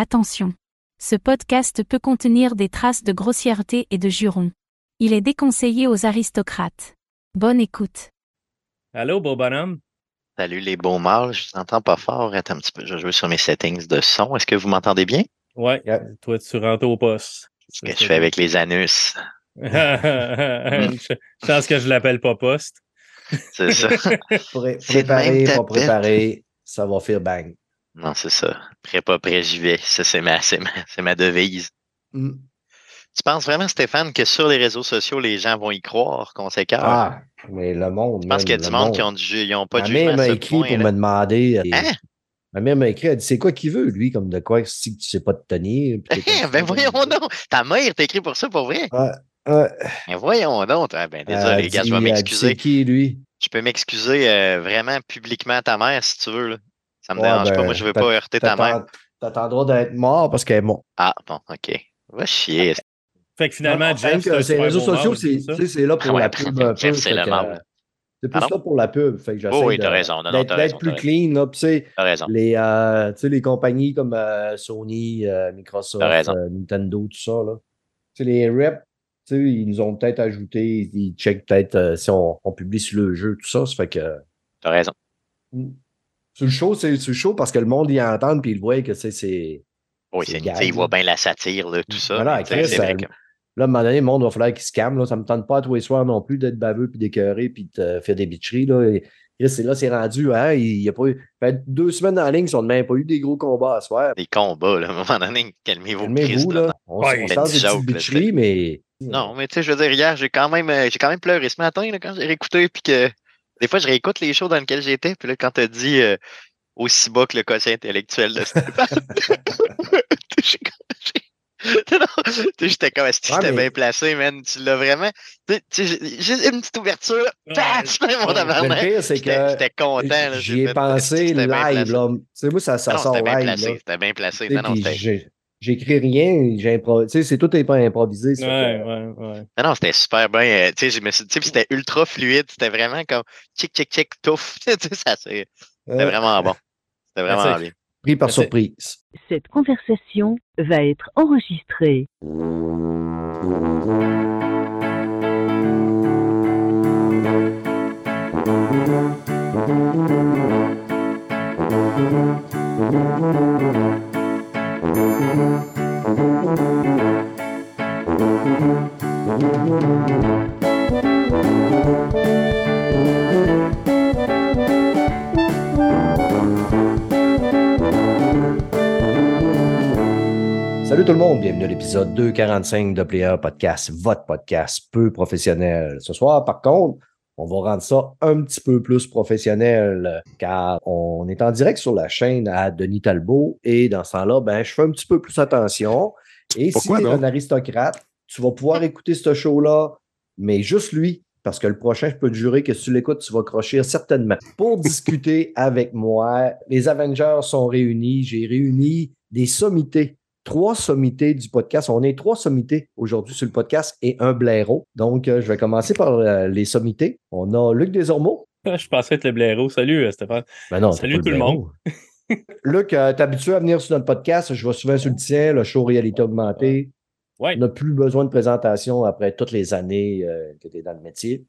Attention. Ce podcast peut contenir des traces de grossièreté et de jurons. Il est déconseillé aux aristocrates. Bonne écoute. Allô, beau bonhomme? Salut les beaux mâles, je t'entends pas fort. Attends un petit peu, je vais jouer sur mes settings de son. Est-ce que vous m'entendez bien? Ouais, toi, tu rentres au poste. Ce que je fais avec les anus? je pense que je l'appelle pas poste. C'est ça. Pré- même pas préparé, ça va faire bang. Non, c'est ça. Prêt pas prêt, j'y vais. Ça, c'est ma, ma, devise. Mm. Tu penses vraiment, Stéphane, que sur les réseaux sociaux, les gens vont y croire qu'on s'écarte? Ah, mais le monde. Je pense qu'il y a du monde qui ont, du ju- ils ont pas Ma de mère jugement m'a écrit point, pour là. me demander. euh, Hein? Ma mère m'a écrit, elle dit c'est quoi qu'il veut, lui, comme de quoi, si tu sais pas te tenir. comme ben voyons donc! Ta mère t'a écrit pour ça, pour vrai? Ouais. Ben voyons donc! Ah, ben désolé, Elle gars, je vais m'excuser. C'est qui, lui? Je peux m'excuser euh, vraiment publiquement à ta mère si tu veux. Là. Ça me Ouais, dérange pas. ben, Moi, je veux t'as- pas heurter ta mère. T'attends- T'attendras d'être mort parce qu'elle est morte. Ah, bon, OK. Va chier. Fait que finalement, Non, Jeff, c'est super réseaux sociaux, c'est c'est ça? tu sais, c'est là pour Ah ouais, la pub Jeff, c'est le euh, C'est plus Pardon? là pour la pub. Fait que j'essaie Oh oui, de- t'as raison. D'être t'as plus T'as clean. Là, puis tu sais, T'as raison. les, euh, tu sais, les compagnies comme euh, Sony, euh, Microsoft, T'as euh, Nintendo, tout ça. Là. Tu sais, les reps, tu sais, ils nous ont peut-être ajouté, ils checkent peut-être euh, si on, on publie sur le jeu, tout ça. Ça fait que. T'as raison. Sur le show, c'est sur le show parce que le monde y entend puis il voit que c'est- c'est. Oui, C'est il voit bien la satire, là, tout ça. Voilà, Chris, euh, Là, à un moment donné, le monde va falloir qu'il se calme. Là. Ça ne me tente pas à tous les soirs non plus d'être baveux puis d'écœurer puis de faire des bitcheries. Là. Et, Chris, c'est là, c'est rendu. Hein, il y a pas eu. fait deux semaines en ligne, ils n'ont même pas eu des gros combats à soir. des combats, là, à un moment donné, calmez-vous, Calmez-vous, là. là. On, Ouais, on sort des petites bitcheries, mais. Non, mais tu sais, je veux dire, hier, j'ai quand même, euh, j'ai quand même pleuré ce matin, là, quand j'ai réécouté, puis que des fois, je réécoute les shows dans lesquels j'étais, puis là, quand t'as dit euh, aussi bas que le quotient intellectuel de j'étais comme, Ouais, j'étais bien placé, man? Tu l'as vraiment. J'ai une petite ouverture, là. Ouais. Mon le pire, c'est que. j'étais content. J'y ai pensé live. Là. Tu sais, moi, ça, ça Non, sort c'était bien live. placé. C'était bien placé. J'écris rien, j'ai impro- tu sais, c'est tout est pas improvisé. ça Ouais, ouais, ouais. Non, non, c'était super bien. euh, tu sais, c'était ultra fluide. C'était vraiment comme chic, chic, chic, touf. Tu sais, ça, c'est- c'était Euh, vraiment bon. C'était vraiment Merci. bien. Pris par Merci. surprise. Cette conversation va être enregistrée. Salut tout le monde, bienvenue à l'épisode 245 de Player Podcast, votre podcast peu professionnel. Ce soir, par contre, on va rendre ça un petit peu plus professionnel car on est en direct sur la chaîne à Denis Talbot et dans ce temps-là, ben, je fais un petit peu plus attention. Et Pourquoi si tu es un aristocrate, tu vas pouvoir écouter ce show-là, mais juste lui, parce que le prochain, je peux te jurer que si tu l'écoutes, tu vas crocher certainement. Pour discuter avec moi, les Avengers sont réunis. J'ai réuni des sommités trois sommités du podcast. On est trois sommités aujourd'hui sur le podcast et un blaireau. Donc, euh, je vais commencer par euh, les sommités. On a Luc Desormeaux. Je pensais être le blaireau. Salut, euh, Stéphane. Ben non, Salut tout le blaireau. Luc, euh, t'es habitué à venir sur notre podcast. Je vais souvent sur le tien, le show Réalité Augmentée. Ouais. On n'a plus besoin de présentation après toutes les années euh, que tu es dans le métier.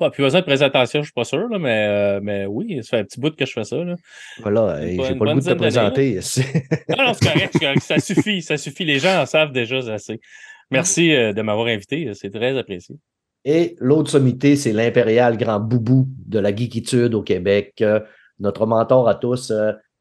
Pas plus besoin de présentation, je suis pas sûr, là, mais, euh, mais oui, ça fait un petit bout que je fais ça. Là. Voilà, j'ai une pas le goût de te présenter. Non, non, c'est correct. Ça suffit, ça suffit. Les gens en savent déjà assez. Merci euh, de m'avoir invité, c'est très apprécié. Et l'autre sommité, c'est l'impérial grand boubou de la geekitude au Québec. euh, notre mentor à tous,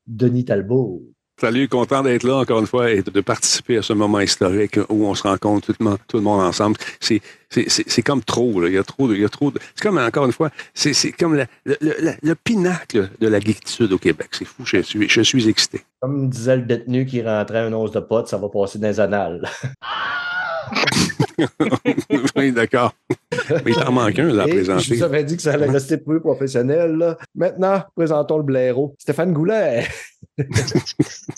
Denis Talbot. Salut, content d'être là encore une fois et de, participer à ce moment historique où on se rencontre tout le monde, tout le monde ensemble. C'est, c'est, comme trop, là. Il y a trop de, il y a trop de, c'est comme, encore une fois, c'est, c'est comme la- le, le, le- le pinacle de la geekitude au Québec. C'est fou, je suis, je suis excité. Comme disait le détenu qui rentrait un os de pote, ça va passer dans les annales. oui, d'accord. Mais il t'en manque un, là, à Et je présenter. vous avais dit que ça allait rester peu professionnel. là. Maintenant, présentons le blaireau. Stéphane Goulet.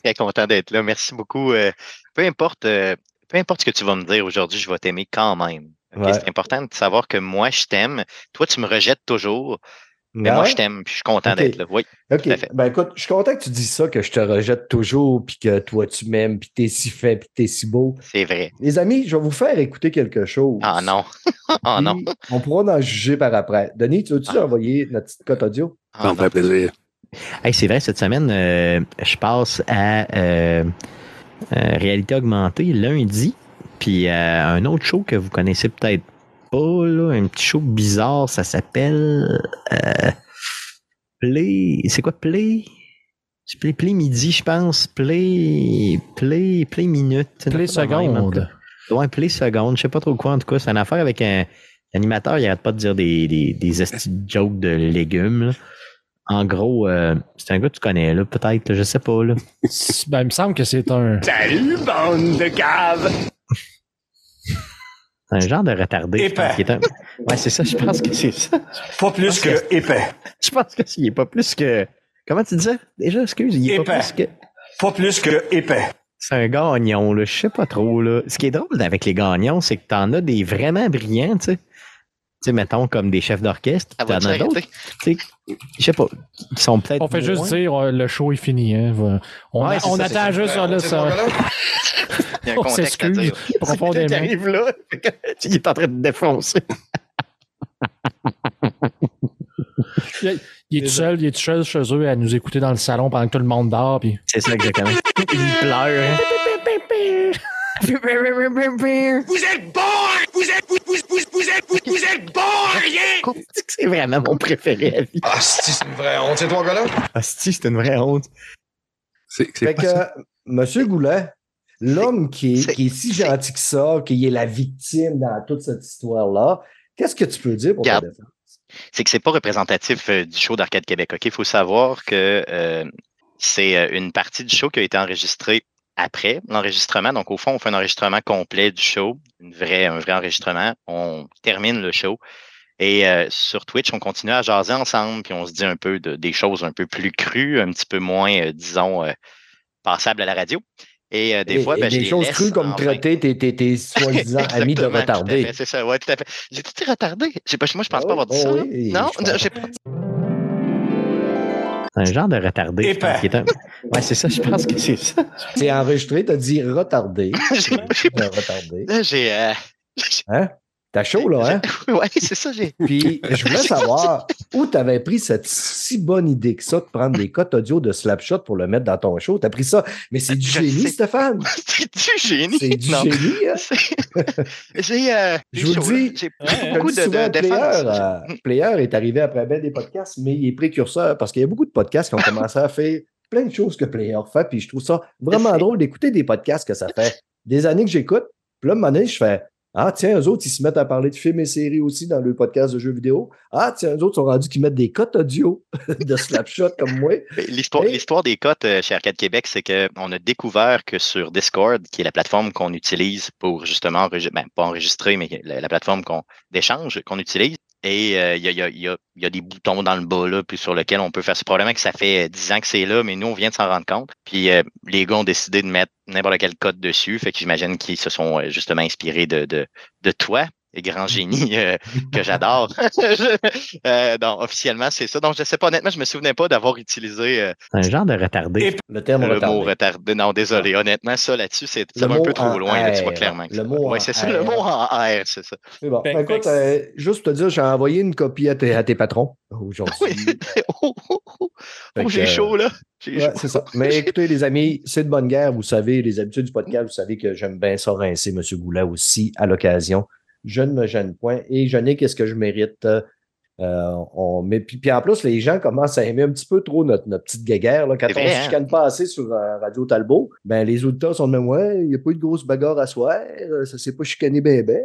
Très content d'être là. Merci beaucoup. Euh, peu importe, euh, peu importe ce que tu vas me dire aujourd'hui, je vais t'aimer quand même. Ouais. C'est important de savoir que moi, je t'aime. Toi, tu me rejettes toujours. Mais moi, je t'aime, puis je suis content d'être là. Oui. OK. à fait. Ben écoute, je suis content que tu dises ça, que je te rejette toujours, puis que toi, tu m'aimes, puis t'es si fin, puis t'es si beau. C'est vrai. Les amis, je vais vous faire écouter quelque chose. Ah non. Ah non. On pourra en juger par après. Denis, tu veux-tu Ah. envoyer notre petite cote audio? Ah Ça me non. fait plaisir. Hey, c'est vrai, cette semaine, euh, je passe à euh, euh, réalité augmentée lundi, puis un autre show que vous connaissez peut-être pas, là, un petit show bizarre, ça s'appelle Play. C'est quoi Play? C'est Play, Play Midi, je pense. Play. Play. Play Minute. Play seconde. Ouais, Play Seconde. Je sais pas trop quoi, en tout cas. C'est une affaire avec un animateur, il arrête pas de dire des, des, des jokes de légumes. En gros, euh, c'est un gars que tu connais, là, peut-être, là, je sais pas, là. Ben, il me semble que c'est un. Salut, bande de caves! C'est un genre de retardé. Épais. qui est un- Ouais, c'est ça, je pense que c'est ça. Pas plus que épais. Je pense que s'il est pas plus que. Comment tu disais? Déjà, excuse, il est pas Épais. plus que. Pas plus que épais. C'est un gagnon, là. Je sais pas trop, là. Ce qui est drôle avec les gagnons, c'est que t'en as des vraiment brillants, tu sais. Tu sais, mettons, comme des chefs d'orchestre. Ça T'en as d'autres, arrêter? tu sais, je sais pas, qui sont peut-être. On fait juste dire euh, le show est fini. Hein. Va- On, Ouais, a- c'est on ça, c'est attend ça. juste là, ça, Il y a un on contexte à s'excuse dire. C'est profondément. qui arrive là, il est en train de défoncer. Il est tout seul, il est tout seul chez eux à nous écouter dans le salon pendant que tout le monde dort. Puis... C'est ça exactement. Il pleure. Vous êtes bon! Vous êtes, vous, vous, vous, vous êtes, vous, vous êtes bon à rien! C'est vraiment mon préféré à vie. Ah, c'est c'est une vraie honte, ces trois gars-là? Hostie, c'est une vraie honte. C'est que, ça. Monsieur Goulet, l'homme qui est, c'est- qui est si gentil que ça, qui est la victime dans toute cette histoire-là, qu'est-ce que tu peux dire pour ta Regarde. défense? c'est que c'est pas représentatif euh, du show d'Arcade Québec. OK, il faut savoir que euh, c'est euh, une partie du show qui a été enregistrée après l'enregistrement. Donc, au fond, on fait un enregistrement complet du show, une vraie, un vrai enregistrement. On termine le show. Et euh, sur Twitch, on continue à jaser ensemble, puis on se dit un peu de, des choses un peu plus crues, un petit peu moins, euh, disons, euh, passables à la radio. Et des Et- fois, et ben, je des les choses crues comme traiter tes, tes, tes soi-disant amis de retardés. C'est ça, ouais, tout à fait. J'ai tout dit retardé. Pas, moi, je pense Ah pas avoir dit ça. oh oui, non, j'ai pas C'est un genre de retardé. je pense, Épais. qui est un- Ouais, c'est ça, je pense que c'est ça. C'est enregistré, t'as dit retardé. J'ai- Euh, retardé. Là, j'ai. euh, Hein? T'as chaud, là, hein? ouais, c'est ça, j'ai. Puis, je voulais savoir où tu avais pris cette si bonne idée que ça de prendre des cotes audio de Slapshot pour le mettre dans ton show. T'as pris ça. Mais c'est du Je génie, sais. Stéphane. C'est du génie. C'est du Non, génie, hein? c'est- J'ai. euh, Je j'ai vous dis, J'ai Ouais, hein. beaucoup Comme de, souvent, de défense. Player, euh, Player est arrivé après ben des podcasts, mais il est précurseur parce qu'il y a beaucoup de podcasts qui ont commencé à faire plein de choses que Player fait. Puis je trouve ça vraiment drôle d'écouter des podcasts que ça fait des années que j'écoute. Puis là, à un moment donné, je fais Ah, tiens, eux autres, ils se mettent à parler de films et séries aussi dans le podcast de jeux vidéo. Ah, tiens, eux autres sont rendus qu'ils mettent des cotes audio de Slapshot comme moi. L'histoire, des cotes euh, chez Arcade Québec, c'est qu'on a découvert que sur Discord, qui est la plateforme qu'on utilise pour justement enregistrer, ben, pas enregistrer, mais la, la plateforme qu'on d'échange qu'on utilise, et euh, il y, a, des boutons dans le bas là, puis sur lesquels on peut faire. C'est probablement que ça fait euh, 10 ans que c'est là, mais nous, on vient de s'en rendre compte. Puis euh, les gars ont décidé de mettre n'importe quel code dessus. Fait que j'imagine qu'ils se sont euh, justement inspirés de, de, de toi, et grand génie euh, que j'adore. euh, non, officiellement, c'est ça. Donc, je sais pas, honnêtement, je me souvenais pas d'avoir utilisé euh, C'est un genre de retardé. Le terme le retardé. mot retardé. Non, désolé. Honnêtement, ça là-dessus, c'est ça va un peu trop loin. là, tu vois clairement. Le mot ouais, c'est ça. Le mot en R, c'est ça. C'est bon. Ben, fait écoute, euh, juste te dire, j'ai envoyé une copie à tes, à tes patrons aujourd'hui. Oh, oh, oh. Oh, j'ai chaud, là. J'ai Ouais, chaud. c'est ça. Mais écoutez, les amis, c'est de bonne guerre. Vous savez, les habitudes du podcast, vous savez que j'aime bien ça rincer M. Goulet aussi à l'occasion. Je ne me gêne point et je n'ai qu'est-ce que je mérite. Euh, on, puis, puis en plus, les gens commencent à aimer un petit peu trop notre, notre petite guéguerre. Là. Quand C'est on ne hein? chicane pas assez sur euh, Radio Talbot, ben, les auditeurs sont de même, ouais, il n'y a pas eu de grosse bagarre à soir, euh, ça s'est pas chicané bien, bien.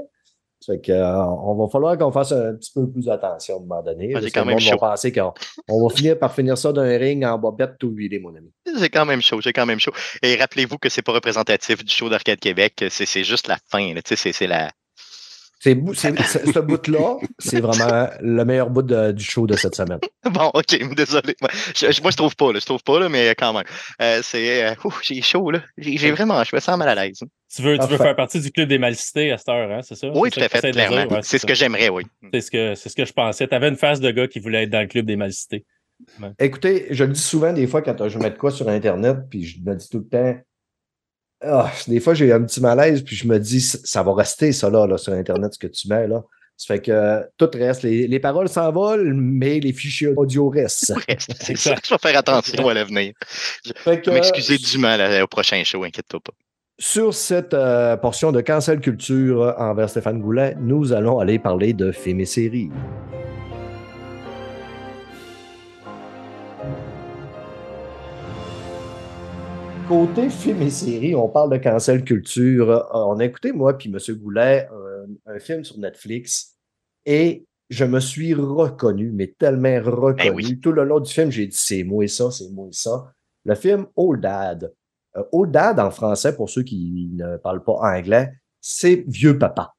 Fait que, euh, on va falloir qu'on fasse un petit peu plus attention à un moment donné. Parce que le va penser qu'on on va finir par finir ça d'un ring en bobette tout huilé, mon ami. J'ai quand même chaud, j'ai quand même chaud. Et rappelez-vous que c'est pas représentatif du show d'Arcade Québec, c'est c'est juste la fin. là. Tu sais, C'est c'est la. C'est, bou- c'est- c'est- ce bout-là, c'est vraiment le meilleur bout de- du show de cette semaine. Bon, ok, désolé. Moi, je, je trouve pas, là, je trouve pas, là, mais quand même. Euh, c'est. euh, ouf, j'ai chaud, là. J'ai j'ai vraiment. Je me sens mal à l'aise. Tu veux, tu veux faire partie du club des malicités à cette heure, hein, c'est ça? Oui, tout à fait, clairement. Ouais, c'est ce ça. que j'aimerais, oui. C'est ce que, c'est ce que je pensais. Tu avais une face de gars qui voulait être dans le club des malicités. Écoutez, je le dis souvent des fois quand je mets de quoi sur Internet, puis je me dis tout le temps. Ah, des fois, j'ai un petit malaise, puis je me dis, ça ça va rester, ça, là, là, sur Internet, ce que tu mets, là. Ça fait que euh, tout reste. Les, les paroles s'envolent, mais les fichiers audio restent. C'est ça que je vais faire attention à l'avenir. Je vais m'excuser du mal à- au prochain show, inquiète-toi pas. Sur cette euh, portion de cancel culture euh, envers Stéphane Goulet, nous allons aller parler de films et séries. Côté films et séries, on parle de cancel culture. Euh, On a écouté, moi puis M. Goulet, un, un film sur Netflix et je me suis reconnu, mais tellement reconnu. oui. Tout le long du film, j'ai dit c'est moi et ça, c'est moi et ça. Le film Old Dad. Euh, Old Dad en français, pour ceux qui ne parlent pas anglais, c'est vieux papa.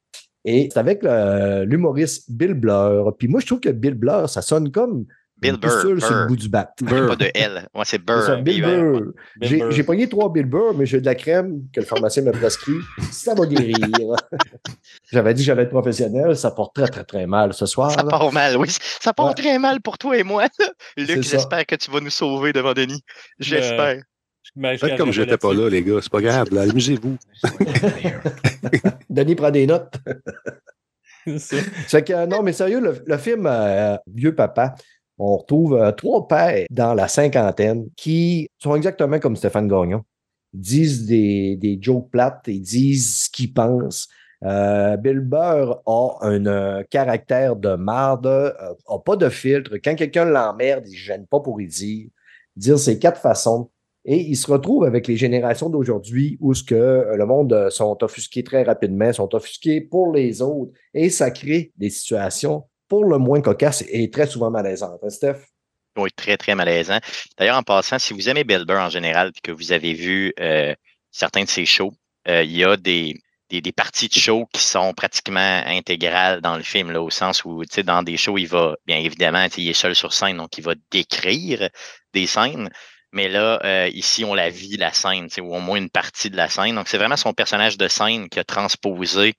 Et c'est avec l'humoriste Bill Blur. Puis moi, je trouve que Bill Blur, ça sonne comme Bill Burr, pistole sur le Burr. bout du bat. A pas de L. Ouais, c'est C'est ça, Burr. Bill B-U-R. Burr. J'ai Burr. j'ai pogné trois Bill Burr, mais j'ai de la crème que le pharmacien m'a prescrit. Ça va guérir. J'avais dit que j'allais être professionnel. Ça porte très, très, très mal ce soir. Ça là. part mal, oui. Ça part Ouais. très mal pour toi et moi. Luc, j'espère que tu vas nous sauver devant Denis. J'espère. Faites comme j'étais pas là, les gars. C'est pas grave. Amusez-vous. Denis prend des notes. Que, euh, non, mais sérieux, le, le film euh, Vieux Papa, on retrouve euh, trois pères dans la cinquantaine qui sont exactement comme Stéphane Gagnon. Ils disent des, des jokes plates, ils disent ce qu'ils pensent. Euh, Bill Burr a un euh, caractère de marde, euh, a pas de filtre. Quand quelqu'un l'emmerde, il ne gêne pas pour y dire. Dire ses quatre façons. Et il se retrouve avec les générations d'aujourd'hui où ce que le monde sont offusqués très rapidement, sont offusqués pour les autres. Et ça crée des situations pour le moins cocasses et très souvent malaisantes. Hein, Steph? Oui, très, très malaisant. D'ailleurs, en passant, si vous aimez Bill Burr en général et que vous avez vu euh, certains de ses shows, euh, il y a des, des, parties de show qui sont pratiquement intégrales dans le film, là, au sens où, tu dans des shows, il va, bien évidemment, il est seul sur scène, donc il va décrire des scènes. Mais là, euh, ici, on la vit, la scène, ou au moins une partie de la scène. Donc, c'est vraiment son personnage de scène qui a transposé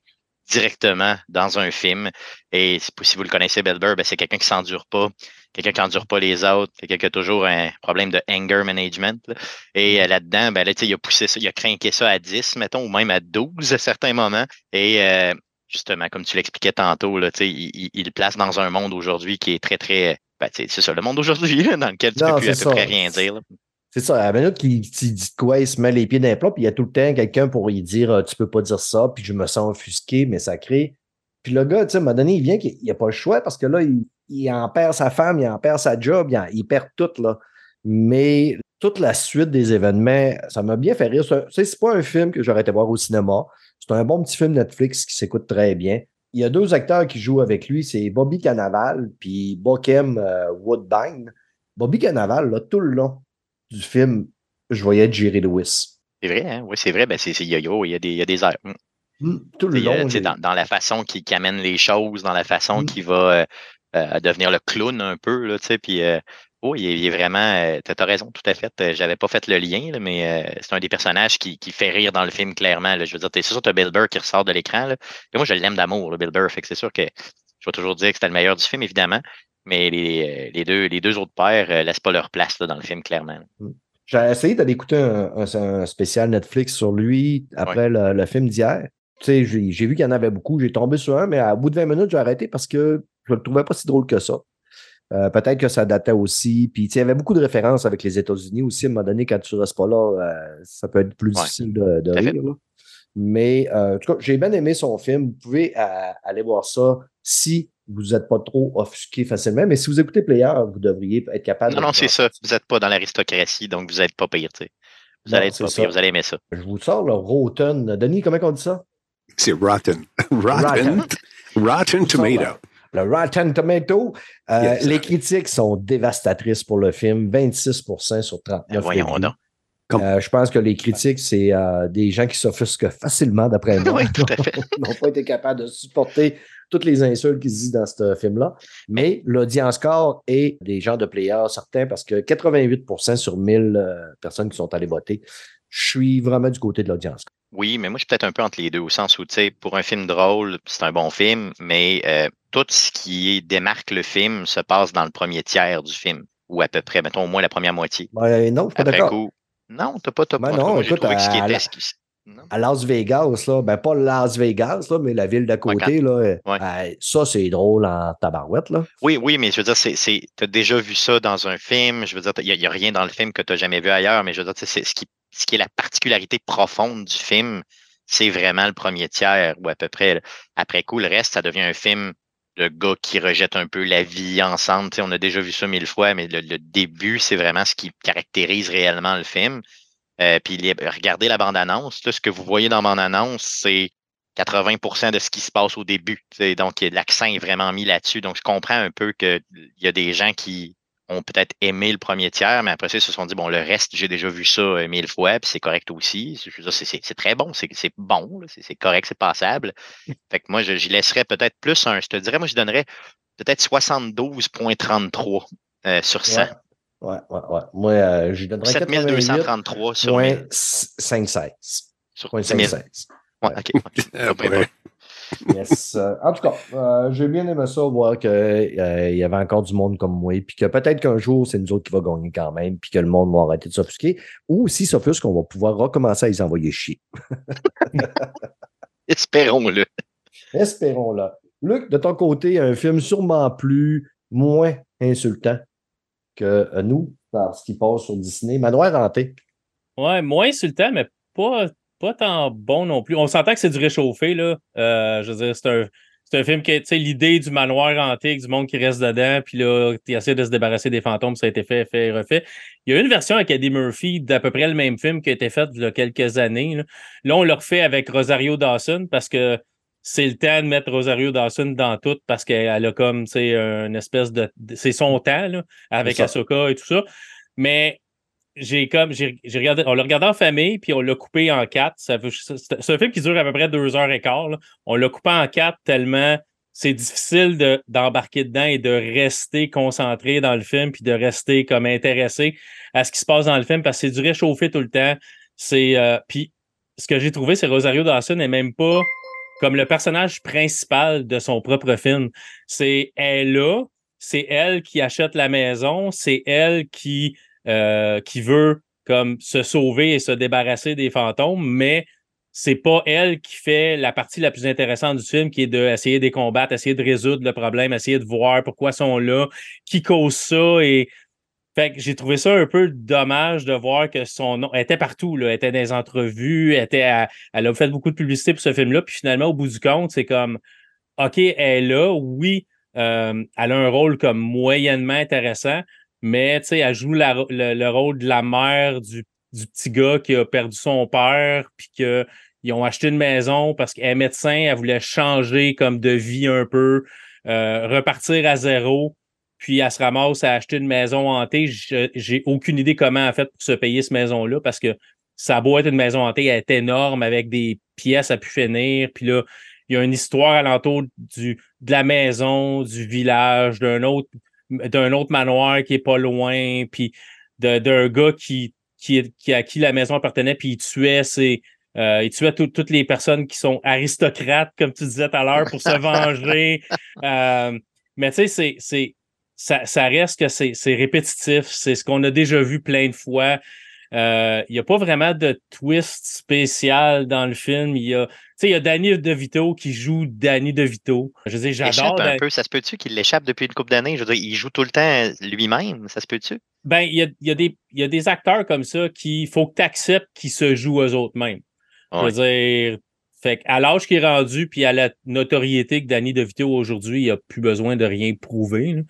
directement dans un film. Et si vous le connaissez, Bill Burr, ben, c'est quelqu'un qui s'endure pas, quelqu'un qui endure pas les autres, quelqu'un qui a toujours un problème de anger management. là. Et euh, là-dedans, ben, là, il a poussé ça, il a craqué ça à 10, mettons, ou même à 12 à certains moments. Et euh, justement, comme tu l'expliquais tantôt, là, il, il- il le place dans un monde aujourd'hui qui est très, très. Ben, c'est ça, le monde d'aujourd'hui, dans lequel tu Non, peux plus à peu ça. près rien dire. là. C'est ça, à la minute qu'il dit quoi, il se met les pieds dans les puis il y a tout le temps quelqu'un pour lui dire euh, Tu peux pas dire ça, puis je me sens offusqué, mais ça crée. Puis le gars, tu sais, à un moment donné, il vient qu'il n'a pas le choix parce que là, il, il en perd sa femme, il en perd sa job, il, perd tout, là. Mais toute la suite des événements, ça m'a bien fait rire. C'est c'est pas un film que j'aurais été voir au cinéma. C'est un bon petit film Netflix qui s'écoute très bien. Il y a deux acteurs qui jouent avec lui, c'est Bobby Cannavale puis Bokem euh, Woodbine. Bobby Cannavale, là, tout le long du film, je voyais Jerry Lewis. C'est vrai, hein? Oui, c'est vrai, ben, c'est c'est yo-yo, il y a des, il y a des airs. Mm. Hmm, Tout le euh, long. dans, dans la façon qu'il qu'il amène les choses, dans la façon Mm. qu'il va euh, euh, devenir le clown un peu, là, tu sais, puis euh, oh, il, est, il est vraiment, euh, t'as raison, tout à fait, j'avais pas fait le lien, là, mais c'est un des personnages qui, qui fait rire dans le film, clairement, là. je veux dire, c'est sûr, t'as Bill Burr qui ressort de l'écran, là, et moi, je l'aime d'amour, Bill Burr, fait que c'est sûr que je vais toujours dire que c'était le meilleur du film, évidemment, mais les, euh, les, deux, les deux autres pères euh, laissent pas leur place, là, dans le film, clairement. J'ai essayé d'aller écouter un, un- un spécial Netflix sur lui après le, le film d'hier. Tu sais, j'ai vu qu'il y en avait beaucoup. J'ai tombé sur un, mais à bout de 20 minutes, j'ai arrêté parce que je le trouvais pas si drôle que ça. Euh, Peut-être que ça datait aussi. Puis, il y avait beaucoup de références avec les États-Unis aussi. À un moment donné, quand tu ne restes pas là, euh, ça peut être plus Ouais. difficile de, rire. là. Mais, euh, en tout cas, j'ai bien aimé son film. Vous pouvez aller voir ça si vous n'êtes pas trop offusqué facilement. Mais si vous écoutez Player, vous devriez être capable Non, de non, c'est ça, vous n'êtes pas dans l'aristocratie, donc vous n'êtes pas pire, tu sais. Vous Non, allez être pas pire, vous allez aimer ça. Je vous sors le Rotten. Denis, comment on dit ça? C'est rotten. Rotten. Rotten tomato. Le Rotten Tomato. Euh, Yes. Les critiques sont dévastatrices pour le film. 26% sur 39. Ben, voyons donc. Comme- Euh, je pense que les critiques, c'est euh, des gens qui s'offusquent facilement, d'après moi. Oui, tout à fait. Ils n'ont pas été capables de supporter toutes les insultes qui se disent dans ce film-là. Mais l'audience score est des gens de players certains parce que 88% sur 1000 euh, personnes qui sont allées voter je suis vraiment du côté de l'audience. Oui, mais moi, je suis peut-être un peu entre les deux, au sens où, tu sais, pour un film drôle, c'est un bon film, mais euh, tout ce qui démarque le film se passe dans le premier tiers du film, ou à peu près, mettons au moins la première moitié. Ben, non, je suis pas d'accord. non, t'as pas, t'as Ben pas. non, moi, j'ai écoute, trouvé que ce qui était, la- ce qui- non. À Las Vegas, là, ben pas Las Vegas, là, mais la ville d'à côté, là, euh, Ouais. euh, ça, c'est drôle en tabarouette. Là. Oui, oui, mais je veux dire, c'est, c'est, t'as déjà vu ça dans un film. Je veux dire, il n'y a, rien dans le film que tu n'as jamais vu ailleurs, mais je veux dire, tu c'est ce qui, ce qui est la particularité profonde du film, c'est vraiment le premier tiers, ou à peu près. là. Après coup, le reste, ça devient un film de gars qui rejettent un peu la vie ensemble. Tu sais, on a déjà vu ça mille fois, mais le, le début, c'est vraiment ce qui caractérise réellement le film. Euh, puis les- regardez la bande-annonce. Ce que vous voyez dans la bande-annonce, c'est 80% de ce qui se passe au début. Donc, l'accent est vraiment mis là-dessus. Donc, je comprends un peu qu'il y a des gens qui ont peut-être aimé le premier tiers, mais après ça, ils se sont dit, bon, le reste, j'ai déjà vu ça euh, mille fois, puis c'est correct aussi. C'est- très bon, c'est bon, c'est correct, c'est passable. Fait que moi, je- j'y laisserais peut-être plus un, je te dirais, moi, je donnerais peut-être 72,33 euh, sur 100. Ouais, ouais, ouais. ouais. Moi, euh, je lui donnerais 7233 sur point 1000. 516. Sur Point 1000. 516. Ouais, ok. Ah, ouais. Yes. Euh, en tout cas, euh, j'ai bien aimé ça, voir qu'il y avait encore du monde comme moi, puis que peut-être qu'un jour, c'est nous autres qui va gagner quand même, puis que le monde va arrêter de s'offusquer, ou si s'offusque, on va pouvoir recommencer à les envoyer chier. Espérons-le. Espérons-le. Luc, de ton côté, un film sûrement plus, moins insultant que euh, nous, parce qu'il passe sur Disney. Manoir hanté. Ouais, moins insultant, mais pas, pas tant bon non plus. On s'entend que c'est du réchauffé, là. Euh, je veux dire, c'est un, c'est un film qui, tu sais, l'idée du manoir avec du monde qui reste dedans, puis là, tu essaies de se débarrasser des fantômes, ça a été fait, fait, refait. Il y a une version avec Eddie Murphy d'à peu près le même film qui a été fait il y a quelques années. Là, Là, on l'a refait avec Rosario Dawson parce que c'est le temps de mettre Rosario Dawson dans tout parce qu'elle a comme, tu sais, une espèce de. C'est son temps, là, avec C'est. Ahsoka et tout ça. Mais j'ai comme j'ai regardé on l'a regardé en famille puis on l'a coupé en quatre c'est c'est un film qui dure à peu près deux heures et quart là. on l'a coupé en quatre tellement c'est difficile de- d'embarquer dedans et de rester concentré dans le film puis de rester comme intéressé à ce qui se passe dans le film parce que c'est du réchauffé tout le temps c'est euh, puis ce que j'ai trouvé c'est Rosario Dawson n'est même pas comme le personnage principal de son propre film c'est elle là c'est elle qui achète la maison c'est elle qui euh, qui veut comme se sauver et se débarrasser des fantômes, mais c'est pas elle qui fait la partie la plus intéressante du film, qui est d'essayer de les combattre, essayer de résoudre le problème, essayer de voir pourquoi sont là, qui cause ça. Et fait que j'ai trouvé ça un peu dommage de voir que son nom elle était partout, là, elle était dans les entrevues, elle, était à- elle a fait beaucoup de publicité pour ce film-là, puis finalement, au bout du compte, c'est comme OK, elle est là, oui, euh, elle a un rôle comme moyennement intéressant, mais elle joue le, le rôle de la mère du, du petit gars qui a perdu son père, puis qu'ils ont acheté une maison parce qu'elle est médecin, elle voulait changer comme de vie un peu, euh, repartir à zéro, puis elle se ramasse à acheter une maison hantée. J'ai aucune idée comment elle a fait pour se payer cette maison-là parce que ça a beau être une maison hantée, elle est énorme avec des pièces à pu finir, puis là, il y a une histoire alentour du, de la maison, du village, d'un autre d'un autre manoir qui est pas loin, puis d'un gars qui, qui, qui, à qui la maison appartenait, puis il tuait ses, euh, il tuait tout- toutes les personnes qui sont aristocrates, comme tu disais tout à l'heure, pour se venger. Euh, mais tu sais, c'est, ça, ça reste que c'est, répétitif. C'est ce qu'on a déjà vu plein de fois. Euh, Il n'y a pas vraiment de twist spécial dans le film. Il y a, il y a Danny DeVito qui joue Danny DeVito. Je veux j'adore. échappe un Dan- peu. Ça se peut-tu qu'il l'échappe depuis une couple d'années? Je veux dire, il joue tout le temps lui-même. Ça se peut-tu? Ben, il y a, il y, a des- il y a des acteurs comme ça qui faut que tu acceptes qu'ils se jouent eux autres mêmes. Je veux dire, fait à l'âge qu'il est rendu, puis à la notoriété que Danny DeVito aujourd'hui, il a plus besoin de rien prouver. là.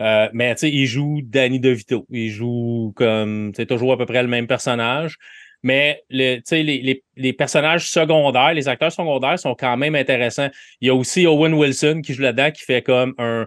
Euh, mais tu sais, il joue Danny DeVito. Il joue comme, c'est toujours à peu près le même personnage. Mais le, tu sais, les, les, les personnages secondaires, les acteurs secondaires sont quand même intéressants. Il y a aussi Owen Wilson qui joue là-dedans, qui fait comme un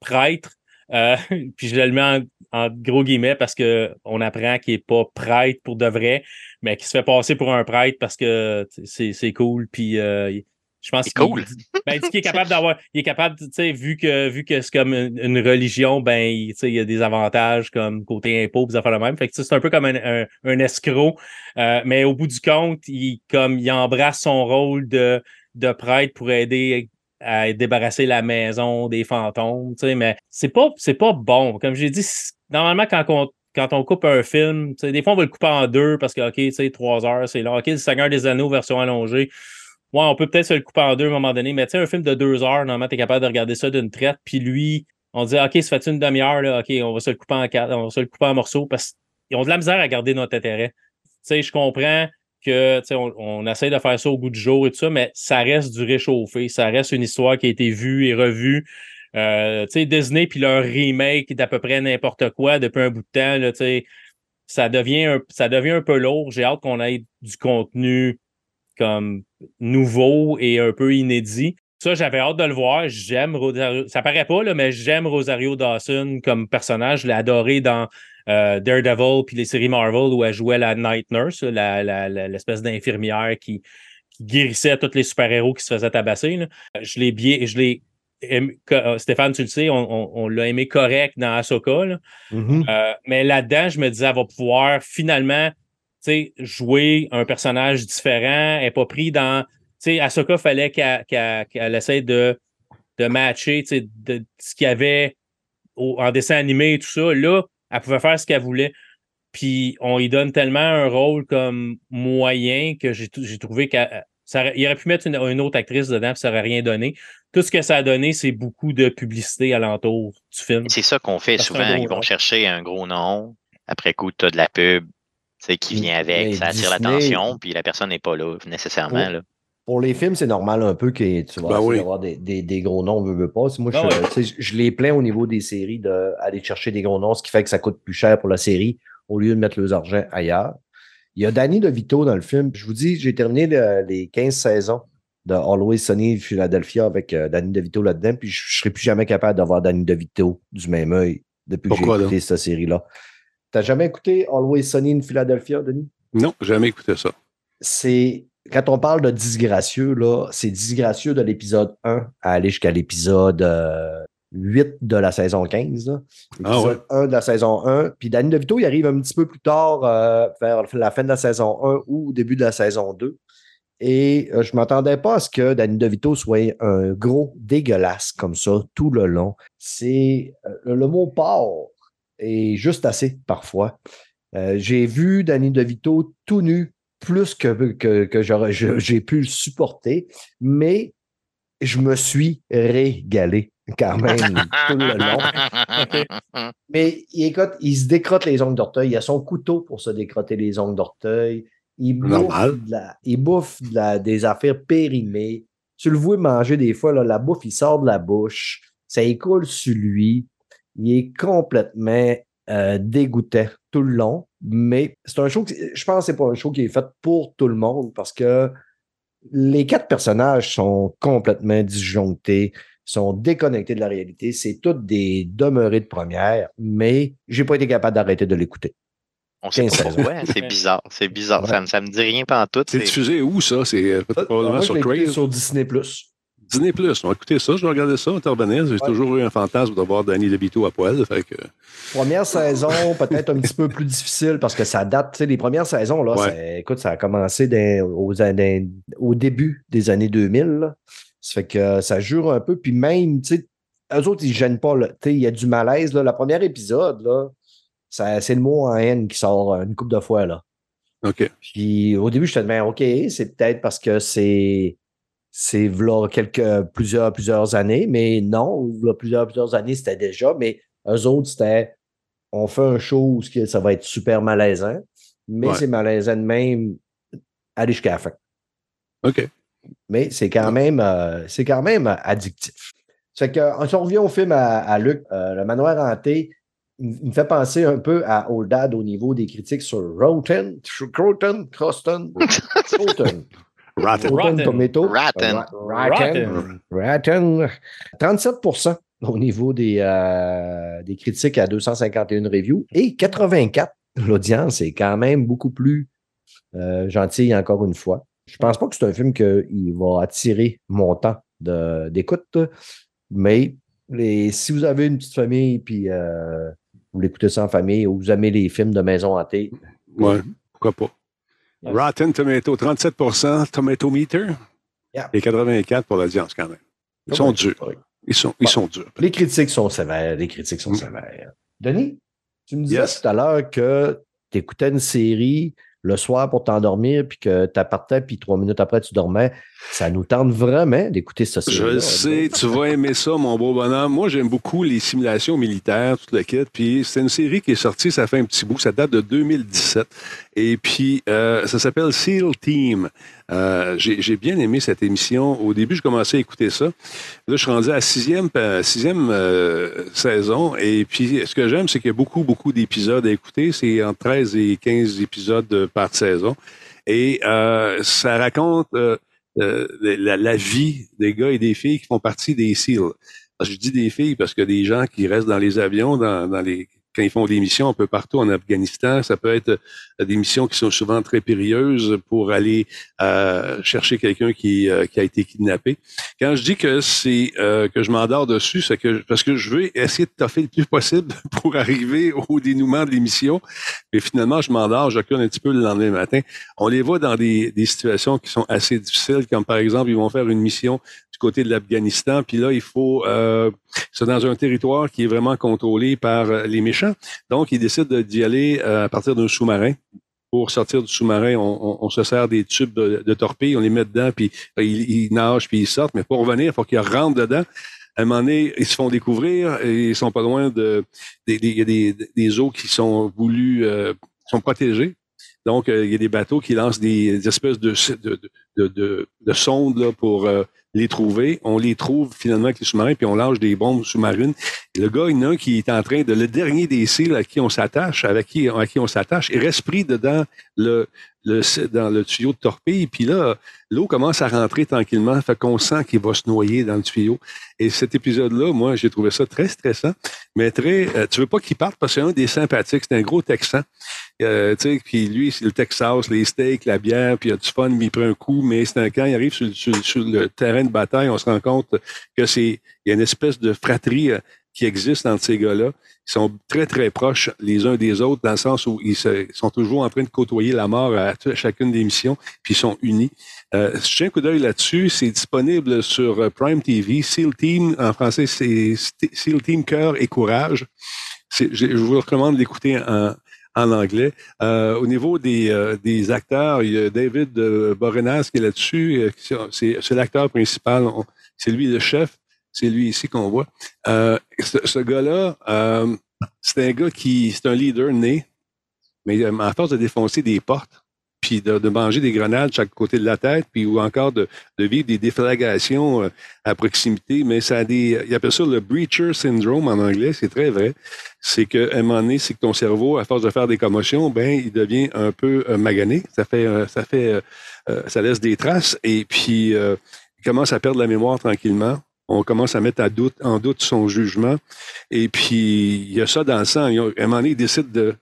prêtre. Euh, puis je le mets en, en gros guillemets parce que on apprend qu'il est pas prêtre pour de vrai, mais qu'il se fait passer pour un prêtre parce que c'est cool. Puis euh, je pense qu'il- cool. Ben, il est capable d'avoir. Il est capable, tu sais, vu que, vu que c'est comme une, une religion, ben, il, tu sais, il y a des avantages comme côté impôt, des affaires de même. Fait que c'est un peu comme un, un, un escroc. Euh, mais au bout du compte, il, comme, il embrasse son rôle de, de prêtre pour aider à débarrasser la maison des fantômes, tu sais, mais c'est pas, c'est pas bon. Comme j'ai dit, normalement, quand on, quand on coupe un film, des fois, on va le couper en deux parce que, OK, tu sais, trois heures, c'est long. OK, le Seigneur des Anneaux, version allongée. Ouais, on peut peut-être se le couper en deux à un moment donné, mais tu sais, un film de deux heures, normalement, tu es capable de regarder ça d'une traite. Puis lui, on dit, OK, ça fait une demi-heure, là, OK, on va se le couper en quatre, on va se le couper en morceaux parce qu'ils ont de la misère à garder notre intérêt. Tu sais, je comprends que, on, on essaie de faire ça au goût du jour et tout ça, mais ça reste du réchauffé. Ça reste une histoire qui a été vue et revue. Euh, Disney puis leur remake d'à peu près n'importe quoi depuis un bout de temps, là, ça devient un, ça devient un peu lourd. J'ai hâte qu'on ait du contenu comme nouveau et un peu inédit. Ça, j'avais hâte de le voir. J'aime Rosario. Ça paraît pas, là, mais j'aime Rosario Dawson comme personnage. Je l'ai adoré dans euh, Daredevil puis les séries Marvel où elle jouait la Night Nurse, la- la- la- l'espèce d'infirmière qui, qui guérissait tous les super-héros qui se faisaient tabasser. là. Je l'ai bien. Je l'ai aimé- euh, Stéphane, tu le sais, on, on- on l'a aimé correct dans Ahsoka. là. Mhm. Euh, mais là-dedans, je me disais, elle va pouvoir finalement sais, jouer un personnage différent. Elle n'est pas pris dans. Tu sais, Ahsoka, fallait qu'elle qu'elle- qu'elle essaie de, de matcher tu sais, de, ce qu'il y avait au- en dessin animé et tout ça. Là, elle pouvait faire ce qu'elle voulait. Puis on lui donne tellement un rôle comme moyen que j'ai trouvé qu'il aurait pu mettre une, une autre actrice dedans, puis ça n'aurait rien donné. Tout ce que ça a donné, c'est beaucoup de publicité alentour du film. C'est ça qu'on fait Ça, souvent. Ils vont nom. chercher un gros nom. Après coup, tu as de la pub sais, qui vient avec. Mais ça attire l'attention, puis la personne n'est pas là nécessairement. Oh. Là. Pour les films, c'est normal un peu que tu vas Ben oui. d'avoir des, des- des gros noms, veut, veut pas. Moi, je, Ben ouais. je, les plains au niveau des séries d'aller chercher des gros noms, ce qui fait que ça coûte plus cher pour la série au lieu de mettre leurs argent ailleurs. Il y a Danny DeVito dans le film. Je vous dis, j'ai terminé le- les 15 saisons de Always Sunny Philadelphia avec euh, Danny DeVito là-dedans, puis je ne serai plus jamais capable d'avoir Danny DeVito du même œil depuis que j'ai écouté cette série-là. T'as jamais écouté Always Sunny in Philadelphia, Denis? Non, jamais écouté ça. c'est quand on parle de disgracieux, là, c'est disgracieux de l'épisode 1 à aller jusqu'à l'épisode euh, 8 de la saison 15. là. Ah L'épisode 1 de la saison 1. Puis Danny DeVito, il arrive un petit peu plus tard, euh, vers la fin de la saison 1 ou au début de la saison 2. Et euh, je ne m'attendais pas à ce que Danny DeVito soit un gros dégueulasse comme ça tout le long. C'est euh, le mot porc est juste assez parfois. Euh, j'ai vu Danny DeVito tout nu plus que, que, que j'aurais- je- j'ai pu le supporter, mais je me suis régalé quand même tout le long. Mais il- écoute, il se décrotte les ongles d'orteil. Il a son couteau pour se décrotter les ongles d'orteil. Il bouffe, Normal. de la- il bouffe de la- des affaires périmées. Tu le vois manger des fois, là, la bouffe, il sort de la bouche. Ça écoule sur lui. Il est complètement euh, dégoûtant tout le long. Mais c'est un show, qui- je pense que c'est pas un show qui est fait pour tout le monde parce que les quatre personnages sont complètement disjonctés, sont déconnectés de la réalité. C'est toutes des demeurées de première, mais j'ai pas été capable d'arrêter de l'écouter. On sait 15 pas pourquoi. C'est bizarre. C'est bizarre. Ça, me- ça me dit rien en tout. C'est diffusé où, ça? C'est euh, peut-être probablement sur Crave. sur Disney+. Disney Plus. On va écouter ça, je vais regarder ça, revenir. J'ai Ouais. toujours eu un fantasme d'avoir Danny DeVito à poil. Fait que, Première saison, peut-être un petit peu plus difficile parce que ça date, les premières saisons, là, Ouais. ça- écoute, ça a commencé dans- aux années- au début des années 2000. là. Ça fait que euh, ça jure un peu. Puis même, tu sais, eux autres, ils gênent pas. Il y a du malaise. Là. La première épisode, là, c'est le mot en haine qui sort euh, une couple de fois. Là. OK. Puis au début, je te disais, OK, c'est peut-être parce que c'est c'est v'là quelques, plusieurs, plusieurs années, mais non, v'là plusieurs, plusieurs années, c'était déjà, mais eux autres, c'était on fait un show où ça va être super malaisant, mais Ouais. c'est malaisant de même aller jusqu'à la fin. OK. Mais c'est quand même euh, c'est quand même euh, addictif. C'est que si on revient au film à, à Luc, euh, le manoir hanté, il il me fait penser un peu à Old Dad au niveau des critiques sur Rotten, Croton, Croston, Croton. Rotten. Rotten Rotten. Tomato. Rotten. Rotten. Rotten. 37% au niveau des, euh, des critiques à 251 reviews et 84 l'audience est quand même beaucoup plus euh, gentille encore une fois. Je pense pas que c'est un film qui va attirer mon temps d'écoute. Mais les- si vous avez une petite famille puis euh, vous l'écoutez ça en famille ou vous aimez les films de maison hantée, Ouais, pourquoi pas. Yes. Rotten Tomato, 37% Tomato Meter Yeah. et 84 pour l'audience quand même. Ils sont durs. Ils sont, ils Bon. sont durs. Les critiques sont sévères, les critiques sont Mm. sévères. Denis, tu me disais Yes. tout à l'heure que tu écoutais une série le soir pour t'endormir, puis que tu partais, puis trois minutes après, tu dormais. Ça nous tente vraiment d'écouter série. Je le sais, tu vas aimer ça, mon beau bonhomme. Moi, j'aime beaucoup les simulations militaires, tout le kit. Puis c'est une série qui est sortie, ça fait un petit bout, ça date de 2017. Et puis, euh, ça s'appelle SEAL Team. Euh, J'ai bien aimé cette émission. Au début, je commençais à écouter ça. Là, je suis rendu à la sixième, euh, sixième euh, saison. Et puis, ce que j'aime, c'est qu'il y a beaucoup, beaucoup d'épisodes à écouter. C'est entre 13 et 15 épisodes par saison. Et euh, ça raconte euh, euh, la, la vie des gars et des filles qui font partie des SEAL. Alors, je dis des filles parce que des gens qui restent dans les avions, dans, dans les quand ils font des missions un peu partout en Afghanistan, ça peut être euh, des missions qui sont souvent très périlleuses pour aller euh, chercher quelqu'un qui, euh, qui a été kidnappé. Quand je dis que c'est euh, que je m'endors dessus, c'est que parce que je veux essayer de toffer le plus possible pour arriver au dénouement de l'émission. Et finalement, je m'endors, je un petit peu le lendemain matin. On les voit dans des, des situations qui sont assez difficiles, comme par exemple, ils vont faire une mission côté de l'Afghanistan, puis là, il faut euh, c'est dans un territoire qui est vraiment contrôlé par euh, les méchants. Donc, ils décident d'y aller euh, à partir d'un sous-marin. Pour sortir du sous-marin, on, se sert des tubes de, torpilles, on les met dedans, puis euh, ils, nagent, puis ils sortent. Mais pour revenir, il faut qu'ils rentrent dedans. À un moment donné, ils se font découvrir et ils sont pas loin de... des- eaux qui sont voulues, euh, sont protégées. Donc, euh, il y a des bateaux qui lancent des, espèces de, de, de, de sondes là, pour euh, les trouver. On les trouve finalement avec les sous-marins, puis on lâche des bombes sous-marines. Le gars, il y en a un qui est en train de, le dernier des cils à qui on s'attache, avec qui, à qui on s'attache, il reste pris dedans le, le, dans le tuyau de torpille. Puis là, l'eau commence à rentrer tranquillement, fait qu'on sent qu'il va se noyer dans le tuyau. Et cet épisode-là, moi, j'ai trouvé ça très stressant, mais très, euh, tu veux pas qu'il parte parce que c'est un des sympathiques, c'est un gros Texan. Euh, tu sais, puis lui, c'est le Texas, les steaks, la bière, puis il a du fun, il prend un coup, mais c'est un quand il arrive sur, le- sur- sur le terrain de bataille, on se rend compte que c'est il y a une espèce de fratrie euh, qui existe entre ces gars-là. Ils sont très, très proches les uns des autres, dans le sens où ils, sont toujours en train de côtoyer la mort à, chacune des missions, puis ils sont unis. Euh, j'ai un coup d'œil là-dessus, c'est disponible sur euh, Prime TV. SEAL Team, en français, c'est SEAL Team Cœur et Courage. Je je vous recommande d'écouter en, en anglais. Euh, au niveau des, euh, des acteurs, il y a David euh, Borenas qui est là-dessus. euh, C'est l'acteur principal. C'est lui le chef. C'est lui ici qu'on voit. Euh, ce gars-là, euh, c'est un gars qui, c'est un leader né, mais euh, à force de défoncer des portes, puis de, manger des grenades de chaque côté de la tête, puis ou encore de, de vivre des déflagrations à proximité, mais ça a des, il appelle ça le breacher syndrome en anglais, c'est très vrai. C'est qu'à un moment donné, c'est que ton cerveau, à force de faire des commotions, ben, il devient un peu magané. Ça fait, ça fait, ça laisse des traces, et puis il commence à perdre la mémoire tranquillement. On commence à mettre en doute son jugement. Et puis, il y a ça dans le sang. À un moment donné, il décide de,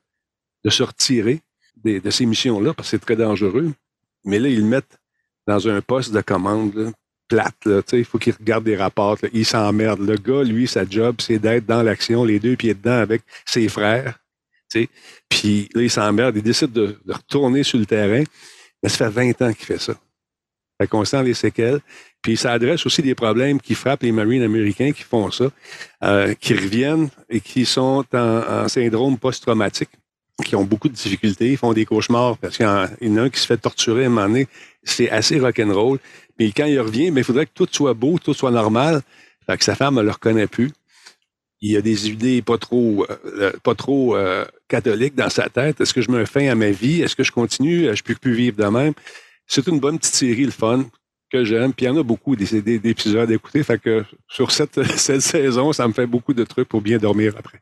se retirer de ces missions-là parce que c'est très dangereux. Mais là, ils le mettent dans un poste de commande là, plate. Il faut qu'il regarde des rapports. là. Il s'emmerde. Le gars, lui, sa job, c'est d'être dans l'action, les deux pieds dedans avec ses frères. Puis là, il s'emmerde. Il décide de, de retourner sur le terrain. Mais ça fait 20 ans qu'il fait ça. Fait qu'on sent les séquelles. Puis ça adresse aussi des problèmes qui frappent les marines américains qui font ça, euh, qui reviennent et qui sont en, en syndrome post-traumatique, qui ont beaucoup de difficultés, font des cauchemars parce qu'il y y en a un qui se fait torturer à un moment donné. C'est assez rock'n'roll. Mais quand il revient, mais il faudrait que tout soit beau, tout soit normal. Fait que sa femme ne le reconnaît plus. Il a des idées pas trop, euh, pas trop euh, catholiques dans sa tête. Est-ce que je me fin à ma vie? Est-ce que je continue? Je peux plus vivre de même. C'est une bonne petite série, le fun, que j'aime. Puis il y en a beaucoup des- des- d'épisodes à écouter. Fait que sur cette, cette saison, ça me fait beaucoup de trucs pour bien dormir après.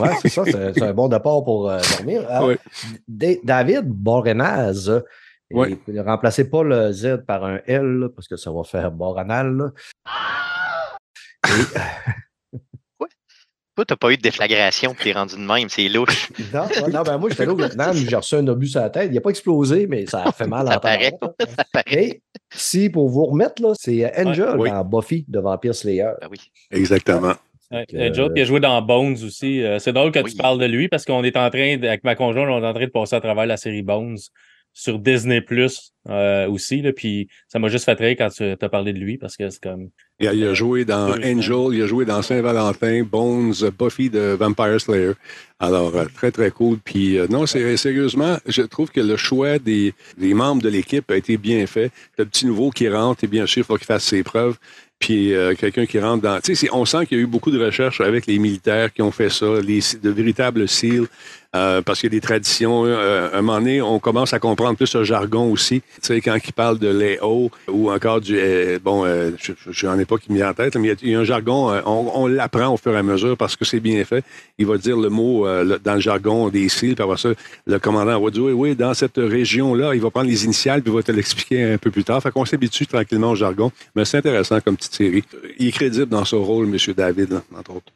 Ouais, c'est ça, c'est un bon départ pour euh, dormir. Alors, Ouais. Da- David Borenaz, euh, Ouais. et ne remplacez pas le Z par un L là, parce que ça va faire Boranal. là. Toi, t'as pas eu de déflagration puis t'es rendu de même, c'est louche. Non, non, ben moi, j'étais là au Vietnam, j'ai reçu un obus sur la tête. Il n'a pas explosé, mais ça a fait mal à Ça paraît. entendre. Ça paraît. Et Si, pour vous remettre, là, c'est Angel Oui. dans Buffy de Vampire Slayer. Ben oui. Exactement. Ouais, Angel qui a joué dans Bones aussi. Euh, c'est drôle que Oui. tu parles de lui parce qu'on est en train, de- avec ma conjointe, on est en train de passer à travers la série Bones sur Disney Plus aussi. Là, puis ça m'a juste fait rire quand tu as parlé de lui parce que c'est comme. Il a, il a joué dans Angel, il a joué dans Saint-Valentin, Bones, Buffy de Vampire Slayer. Alors, euh, très, très cool. Puis, euh, non, c'est sérieusement, je trouve que le choix des, des membres de l'équipe a été bien fait. Le petit nouveau qui rentre, et bien sûr, il faut qu'il fasse ses preuves. Puis, euh, quelqu'un qui rentre dans... Tu sais, on sent qu'il y a eu beaucoup de recherches avec les militaires qui ont fait ça, les, de véritables SEAL, euh, parce qu'il y a des traditions. Euh, à un moment donné, on commence à comprendre plus le jargon aussi. Tu sais, quand ils parlent de Léo ou encore du... euh, bon, euh, je je n'en ai pas qui me vient en tête, mais il y a- il un jargon, euh, on, l'apprend au fur et à mesure parce que c'est bien fait. Il va dire le mot euh, dans le jargon des SEAL, puis après ça, le commandant va dire, oui, oui, dans cette région-là, il va prendre les initiales, puis il va te l'expliquer un peu plus tard. Fait qu'on s'habitue tranquillement au jargon. Mais c'est intéressant comme petite série. Il est crédible dans son rôle, M. David, entre autres.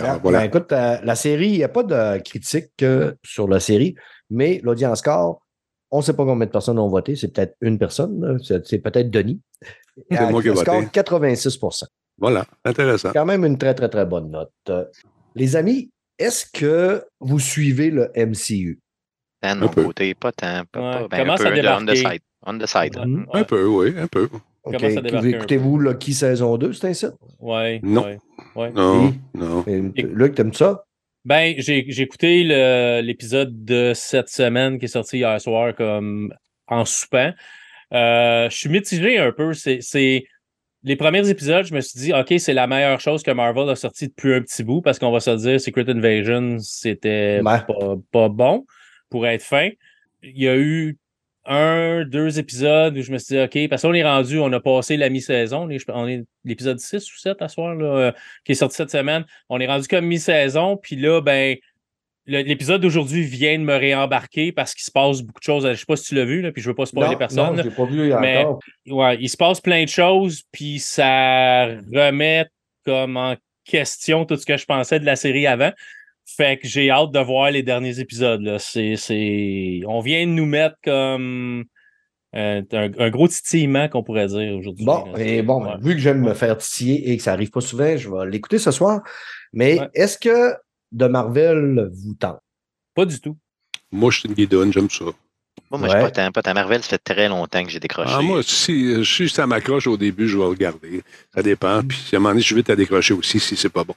Alors, Ah, voilà. ben, écoute, euh, la série, il n'y a pas de critique euh, sur la série, mais l'audience score, on ne sait pas combien de personnes ont voté. C'est peut-être une personne, c'est peut-être Denis. C'est Euh, moi qui ai voté. 86 Voilà, intéressant. Quand même une très, très, très bonne note. Euh, Les amis, est-ce que vous suivez le MCU? Mon peu. côté, pas tant. Pas, Ouais, pas- ben, un commence peu on the side. On the side. Ouais. Un peu, oui, un peu. OK. Commence à débarquer un Écoutez-vous Lucky saison 2, c'est un site? ouais, Non. ouais, ouais. Non, Oui. non. Et- Luc, t'aimes ça? Ben, j'ai j'ai écouté l'épisode de cette semaine qui est sorti hier soir comme en soupant. Euh, je suis mitigé un peu. C'est c'est- les premiers épisodes, je me suis dit, OK, c'est la meilleure chose que Marvel a sorti depuis un petit bout parce qu'on va se dire, Secret Invasion, c'était pas, pas bon pour être fin. Il y a eu un, deux épisodes où je me suis dit, OK, parce qu'on est rendu, on a passé la mi-saison. On est- On est l'épisode 6 ou 7 à soir, là, euh, qui est sorti cette semaine. On est rendu comme mi-saison, puis là, ben, l'épisode d'aujourd'hui vient de me réembarquer parce qu'il se passe beaucoup de choses. Je sais pas si tu l'as vu, là, puis je veux pas spoiler personne. non, je l'ai pas vu Mais-. Ouais, il se passe plein de choses, puis ça remet comme en question tout ce que je pensais de la série avant. Fait que j'ai hâte de voir les derniers épisodes. Là. C'est, c'est... On vient de nous mettre comme euh, un, un gros titillement qu'on pourrait dire aujourd'hui. Bon, là. et bon, Ouais. vu que j'aime me faire titiller et que ça arrive pas souvent, je vais l'écouter ce soir. Mais Ouais. est-ce que de Marvel vous tente? Pas du tout. Moi, je suis une guidonne, j'aime ça. Moi, moi je Ouais. suis pas tant, pas tant Marvel, ça fait très longtemps que j'ai décroché. Ah, moi, si, si ça m'accroche au début, je vais regarder. Ça dépend. Puis, à un moment donné, je suis vite à décrocher aussi si c'est pas bon.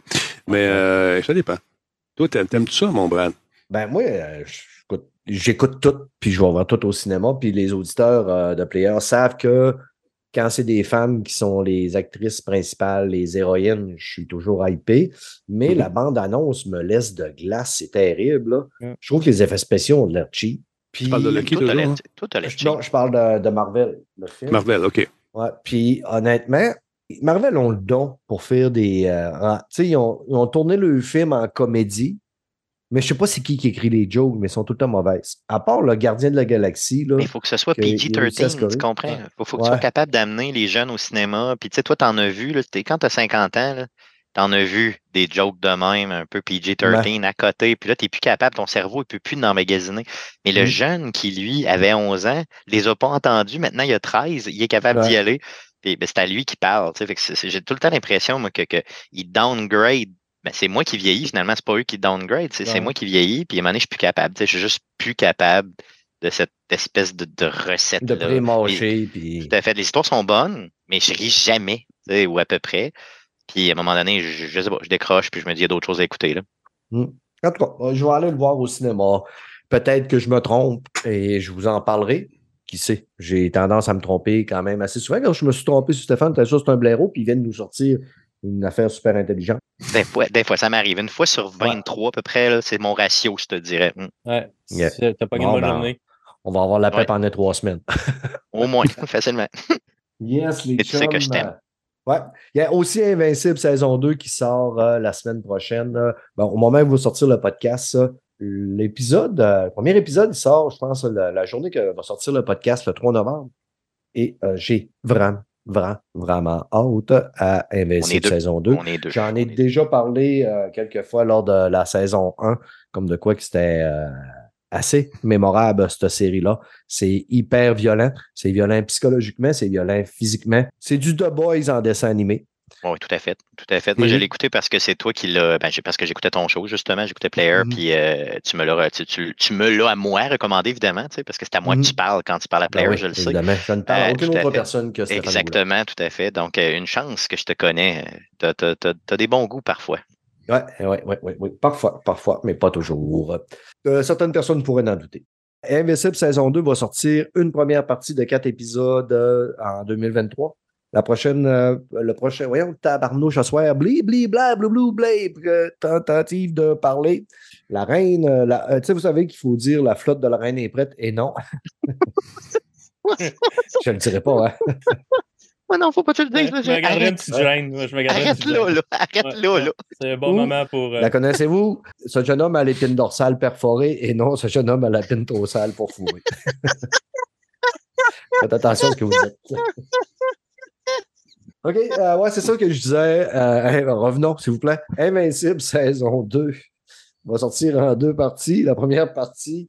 Mais euh, ça dépend. Toi, t'aimes- t'aimes-tu ça, mon Brad? Ben moi, euh, j'écoute- tout, puis je vais voir tout au cinéma, puis les auditeurs euh, de Player savent que quand c'est des femmes qui sont les actrices principales, les héroïnes, je suis toujours hypé, mais Mhm. la bande-annonce me laisse de glace, c'est terrible. là. Mm. Je trouve que les effets spéciaux ont de l'air cheap. Puis, Tu parles de Lucky, l'air- hein? toi, t'as l'air Je- non, je parle de, de Marvel, le film. Marvel, OK. Ouais, puis honnêtement, Marvel ont le don pour faire des. euh, en- tu sais, ils ont, ils ont tourné le film en comédie, mais je sais pas c'est qui qui écrit les jokes, mais ils sont tout le temps mauvaises. À part le Gardien de la Galaxie, là. Mais il faut que ce soit que il réussit à PG-13, scorer. tu comprends? Il faut, faut que Ouais. tu sois capable d'amener les jeunes au cinéma. Puis tu sais, toi, t'en as vu, là, t'es- quand t'as 50 ans, là, t'en as vu des jokes de même, un peu PG-13 à côté, puis là, t'es plus capable, ton cerveau, il peut plus emmagasiner. Mais le Mm. jeune qui, lui, avait 11 ans, les a pas entendus, maintenant il a 13, il est capable d'y aller. Puis ben, c'est à lui qui parle. J'ai tout le temps l'impression, moi, que, que il downgrade. Ben, c'est moi qui vieillis, finalement, c'est pas eux qui downgrade, c'est moi qui vieillis, puis à un moment donné, je suis plus capable. Je suis juste plus capable de cette espèce de, de recette de puis. Tout à fait. Les histoires sont bonnes, mais je ris jamais, ou à peu près. Puis à un moment donné, je, je sais pas, je décroche, puis je me dis, il y a d'autres choses à écouter. Là. Hmm. En tout cas, euh, je vais aller le voir au cinéma. Peut-être que je me trompe et je vous en parlerai. Qui sait? J'ai tendance à me tromper quand même assez souvent. Quand je me suis trompé sur Stéphane, t'as sûr que c'est un blaireau, puis il vient de nous sortir une affaire super intelligente. Des fois, des fois ça m'arrive. Une fois sur 23 à peu près, c'est mon ratio, je te dirais. Hmm. Ouais. Yeah. T'as pas une Bon, bonne ben, journée. On va avoir la paix Ouais. pendant trois semaines. Au moins, facilement. Yes, les Et tu sais que je chums, t'aime. euh, Ouais. Il y a aussi Invincible saison 2 qui sort euh, la semaine prochaine. euh. Bon, au moment où va sortir le podcast, ça, l'épisode, euh, le premier épisode, il sort, je pense, la, la journée que va sortir le podcast, le 3 novembre. Et euh, j'ai vraiment, vraiment, vraiment hâte à Invincible deux. saison 2. On est deux. J'en ai déjà parlé euh, quelques fois lors de la saison 1, comme de quoi que c'était euh, assez mémorable, cette série-là. C'est hyper violent. C'est violent psychologiquement, c'est violent physiquement. C'est du The Boys en dessin animé. Oui, tout à fait. Tout à fait. Moi, je l'ai écouté parce que c'est toi qui l'as. Ben, parce que j'écoutais ton show, justement. J'écoutais Player, Mhm. puis euh, tu me l'as tu, tu- tu me l'as à moi recommandé, évidemment, tu sais, parce que c'est à moi que tu parles quand tu parles à Player, Ben oui, je le sais. évidemment. Je ne parle à Euh, aucune autre fait. personne que Stéphane. Exactement, tout à fait. Donc, euh, une chance que je te connais. Tu as, des bons goûts parfois. Oui, ouais, ouais, ouais, ouais. Parfois, parfois, mais pas toujours. Euh, certaines personnes pourraient en douter. Invincible saison 2 va sortir une première partie de quatre épisodes en 2023. La prochaine, euh, le prochain, voyons, tabarnouche à soir, bli, bli, bla, blou, blou, euh, tentative de parler. La reine, euh, la- euh, tu sais, vous savez qu'il faut dire la flotte de la reine est prête, et non. Je ne le dirai pas, hein. Ouais, non, faut pas que tu le dises. Je me garderai une petite gêne. Je me garderai une arrête là. Arrête Ouais, là. C'est un bon Ouh. moment pour. euh, La connaissez-vous? Ce jeune homme a l'épine dorsale perforée et non, ce jeune homme a l'épine dorsale pour fourrer. Faites attention à ce que vous dites. OK, euh, ouais, c'est ça que je disais. Euh, hey, revenons, s'il vous plaît. Invincible, saison 2. va sortir en deux parties. La première partie,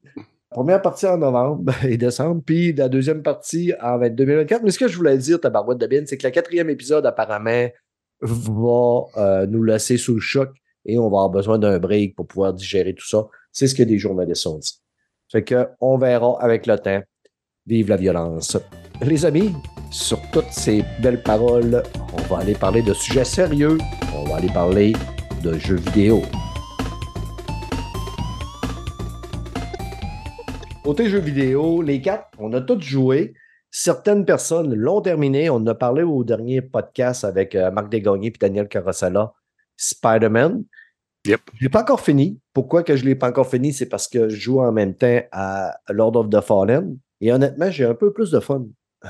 première partie en novembre et décembre, puis la deuxième partie en 2024. Mais ce que je voulais dire, tabarouette de bin, c'est que le quatrième épisode, apparemment, va euh, nous laisser sous le choc et on va avoir besoin d'un break pour pouvoir digérer tout ça. C'est ce que des journalistes ont dit. Fait que on verra avec le temps. Vive la violence. Les amis, sur toutes ces belles paroles, on va aller parler de sujets sérieux. On va aller parler de jeux vidéo. Côté jeux vidéo, les quatre, on a tous joué. Certaines personnes l'ont terminé. On en a parlé au dernier podcast avec euh, Marc Desgagnés et Daniel Carosella, Spider-Man. Yep. Je l'ai pas encore fini. Pourquoi que je ne l'ai pas encore fini? C'est parce que je joue en même temps à Lord of the Fallen. Et honnêtement, j'ai un peu plus de fun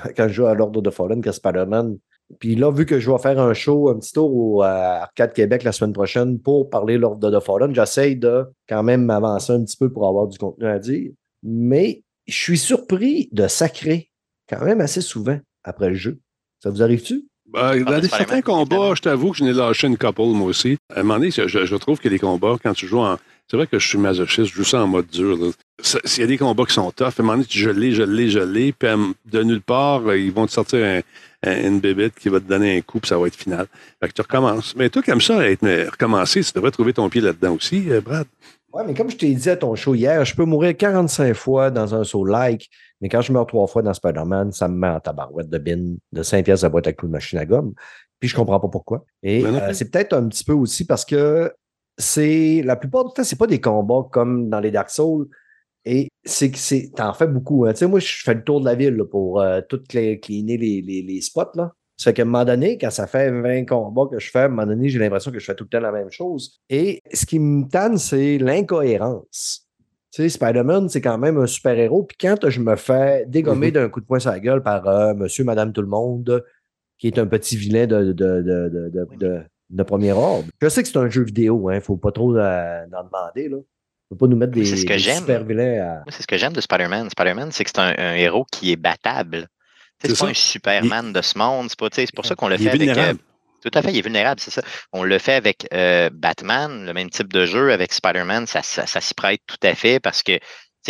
quand je joue à Lord of the Fallen que Spider-Man. Puis là, vu que je vais faire un show, un petit tour au euh, Arcade Québec la semaine prochaine pour parler Lord of the Fallen, j'essaye de quand même m'avancer un petit peu pour avoir du contenu à dire. Mais je suis surpris de sacrer quand même assez souvent après le jeu. Ça vous arrive-tu? Ben, dans des, certains combats, je t'avoue que je n'ai lâché une couple, moi aussi. À un moment donné, je, je trouve que les combats, quand tu joues en. C'est vrai que je suis masochiste, je joue ça en mode dur. là. S'il y a des combats qui sont tough, à un moment donné, tu je l'ai, je l'ai, je l'ai, puis euh, de nulle part, euh, ils vont te sortir un- un- une bébête qui va te donner un coup, puis ça va être final. Fait que tu recommences. Mais toi, comme ça, être mais recommencer, tu devrais trouver ton pied là-dedans aussi, euh, Brad. Ouais, mais comme je t'ai dit à ton show hier, je peux mourir 45 fois dans un saut like, mais quand je meurs trois fois dans Spider-Man, ça me met en tabarouette de bin de 5 pièces de boîte à coups de machine à gomme. Puis je comprends pas pourquoi. Et Ben euh, c'est peut-être un petit peu aussi parce que c'est la plupart du temps, c'est pas des combats comme dans les Dark Souls. Et c'est que c'est. T'en fais beaucoup. hein. Tu sais, moi, je fais le tour de la ville là, pour euh, tout cleaner les, les, les spots. Là. Ça fait qu'à un moment donné, quand ça fait 20 combats que je fais, à un moment donné, j'ai l'impression que je fais tout le temps la même chose. Et ce qui me tanne, c'est l'incohérence. Tu sais, Spider-Man, c'est quand même un super-héros. Puis quand je me fais dégommer Mhm. d'un coup de poing sur la gueule par euh, monsieur, madame, tout le monde, qui est un petit vilain de, de, de, de, de, de- de premier ordre. Je sais que c'est un jeu vidéo, hein. Faut pas trop euh, en demander, là. Faut pas nous mettre des, C'est ce que des super vilains à. Moi, c'est ce que j'aime de Spider-Man. Spider-Man, c'est que c'est un, un héros qui est battable. C'est C'est pas ça. un Superman de ce monde. C'est pas- pour ça qu'on le Il fait est avec. euh, vulnérable. tout à fait, il est vulnérable, c'est ça. On le fait avec euh, Batman, le même type de jeu. Avec Spider-Man, ça, ça, ça s'y prête tout à fait parce que,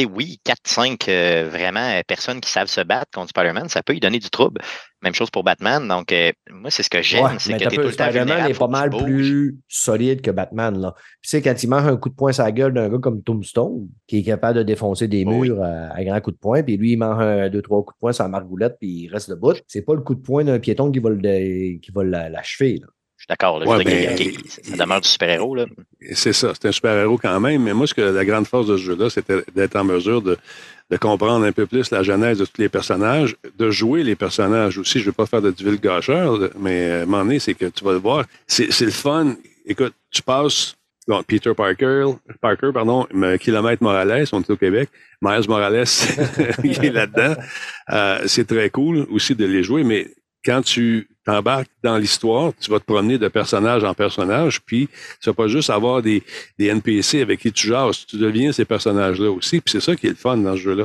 oui, 4-5 euh, vraiment euh, personnes qui savent se battre contre Spider-Man, ça peut y donner du trouble. Même chose pour Batman. Donc, euh, moi, c'est ce que j'aime, Ouais, c'est que t'as tu es peu, tout le temps Spider-Man est pas mal plus solide que Batman. Là. Puis, tu sais, quand il mange un coup de poing sur la gueule d'un gars comme Tombstone, qui est capable de défoncer des Oui. murs à, à grands coups de poing, puis lui, il mange un, deux, trois coups de poing sur la margoulette, puis il reste debout, c'est pas le coup de poing d'un piéton qui va, l'achever. Suis d'accord. là, Ouais, ben, ça demeure du super-héros. là. C'est ça, c'est un super-héros quand même, mais moi, ce que la grande force de ce jeu-là, c'était d'être en mesure de, de comprendre un peu plus la genèse de tous les personnages, de jouer les personnages aussi. Je ne veux pas faire de divulgacheur, mais à un moment donné, c'est que tu vas le voir. C'est le fun. Écoute, tu passes bon, Peter Parker, Parker, pardon, Kilomètre Morales, on est au Québec. Miles Morales, il est là-dedans. Euh, c'est très cool aussi de les jouer, mais quand tu t'embarques dans l'histoire, tu vas te promener de personnage en personnage, puis tu vas pas juste avoir des, des NPC avec qui tu jases, tu deviens ces personnages-là aussi, puis c'est ça qui est le fun dans ce jeu-là.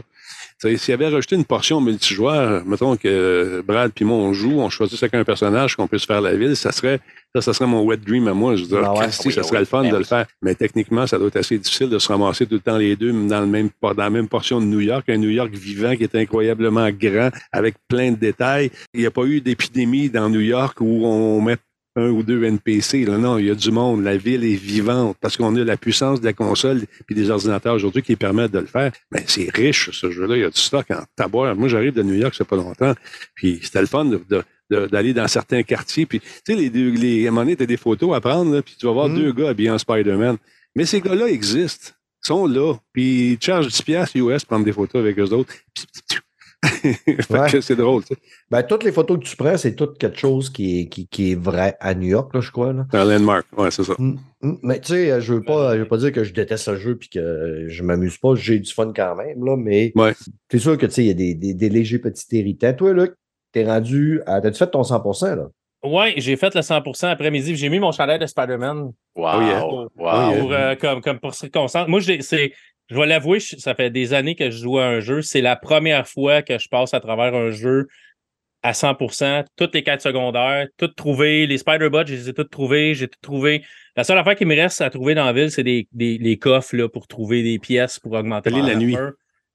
S'il y avait rajouté une portion multijoueur, mettons que Brad puis moi, on joue, on choisit chacun un personnage, qu'on puisse faire la ville, ça serait ça, ça serait mon wet dream à moi. Je veux dire, Ah ouais, Christy, oui, ça oui, serait le fun ben de le faire. Mais techniquement, ça doit être assez difficile de se ramasser tout le temps les deux, dans, le même, dans la même portion de New York. Un New York vivant qui est incroyablement grand, avec plein de détails. Il n'y a pas eu d'épidémie dans New York où on met un ou deux NPC. Là, non, il y a du monde. La ville est vivante parce qu'on a la puissance de la console puis des ordinateurs aujourd'hui qui permettent de le faire. Mais c'est riche, ce jeu-là. Il y a du stock en taboire. Moi, j'arrive de New York, c'est pas longtemps. Puis c'était le fun de- d'aller dans certains quartiers. Puis, tu sais, les, les, à un moment donné, t'as des photos à prendre, là, puis tu vas voir Mm. deux gars habillés en Spider-Man. Mais ces gars-là existent. Ils sont là. Puis ils te chargent 10 piastres US pour prendre des photos avec eux autres. Ouais. que c'est drôle, tu sais. Ben, toutes les photos que tu prends, c'est tout quelque chose qui est, qui, qui est vrai à New York, là, je crois. Là. C'est un landmark. Ouais, c'est ça. Mm, mm. Mais tu sais, je veux pas, je veux pas dire que je déteste le jeu puis que je m'amuse pas, j'ai du fun quand même, là, mais Ouais. c'est sûr que tu sais, il y a des, des, des légers petits irritants. Toi, Luc, t'es rendu à. T'as-tu fait ton 100%, là? Ouais, j'ai fait le 100% après-midi. J'ai mis mon chandail de Spider-Man Wow. Oh yeah. wow. Pour, euh, comme, comme pour circonstance. Moi, j'ai- c'est, je vais l'avouer, ça fait des années que je joue à un jeu. C'est la première fois que je passe à travers un jeu à 100%, toutes les quêtes secondaires, toutes trouvées. Les Spider-Bots, je les ai toutes trouvées. J'ai tout trouvé. La seule affaire qui me reste à trouver dans la ville, c'est des, des, les coffres là, pour trouver des pièces pour augmenter la nuit.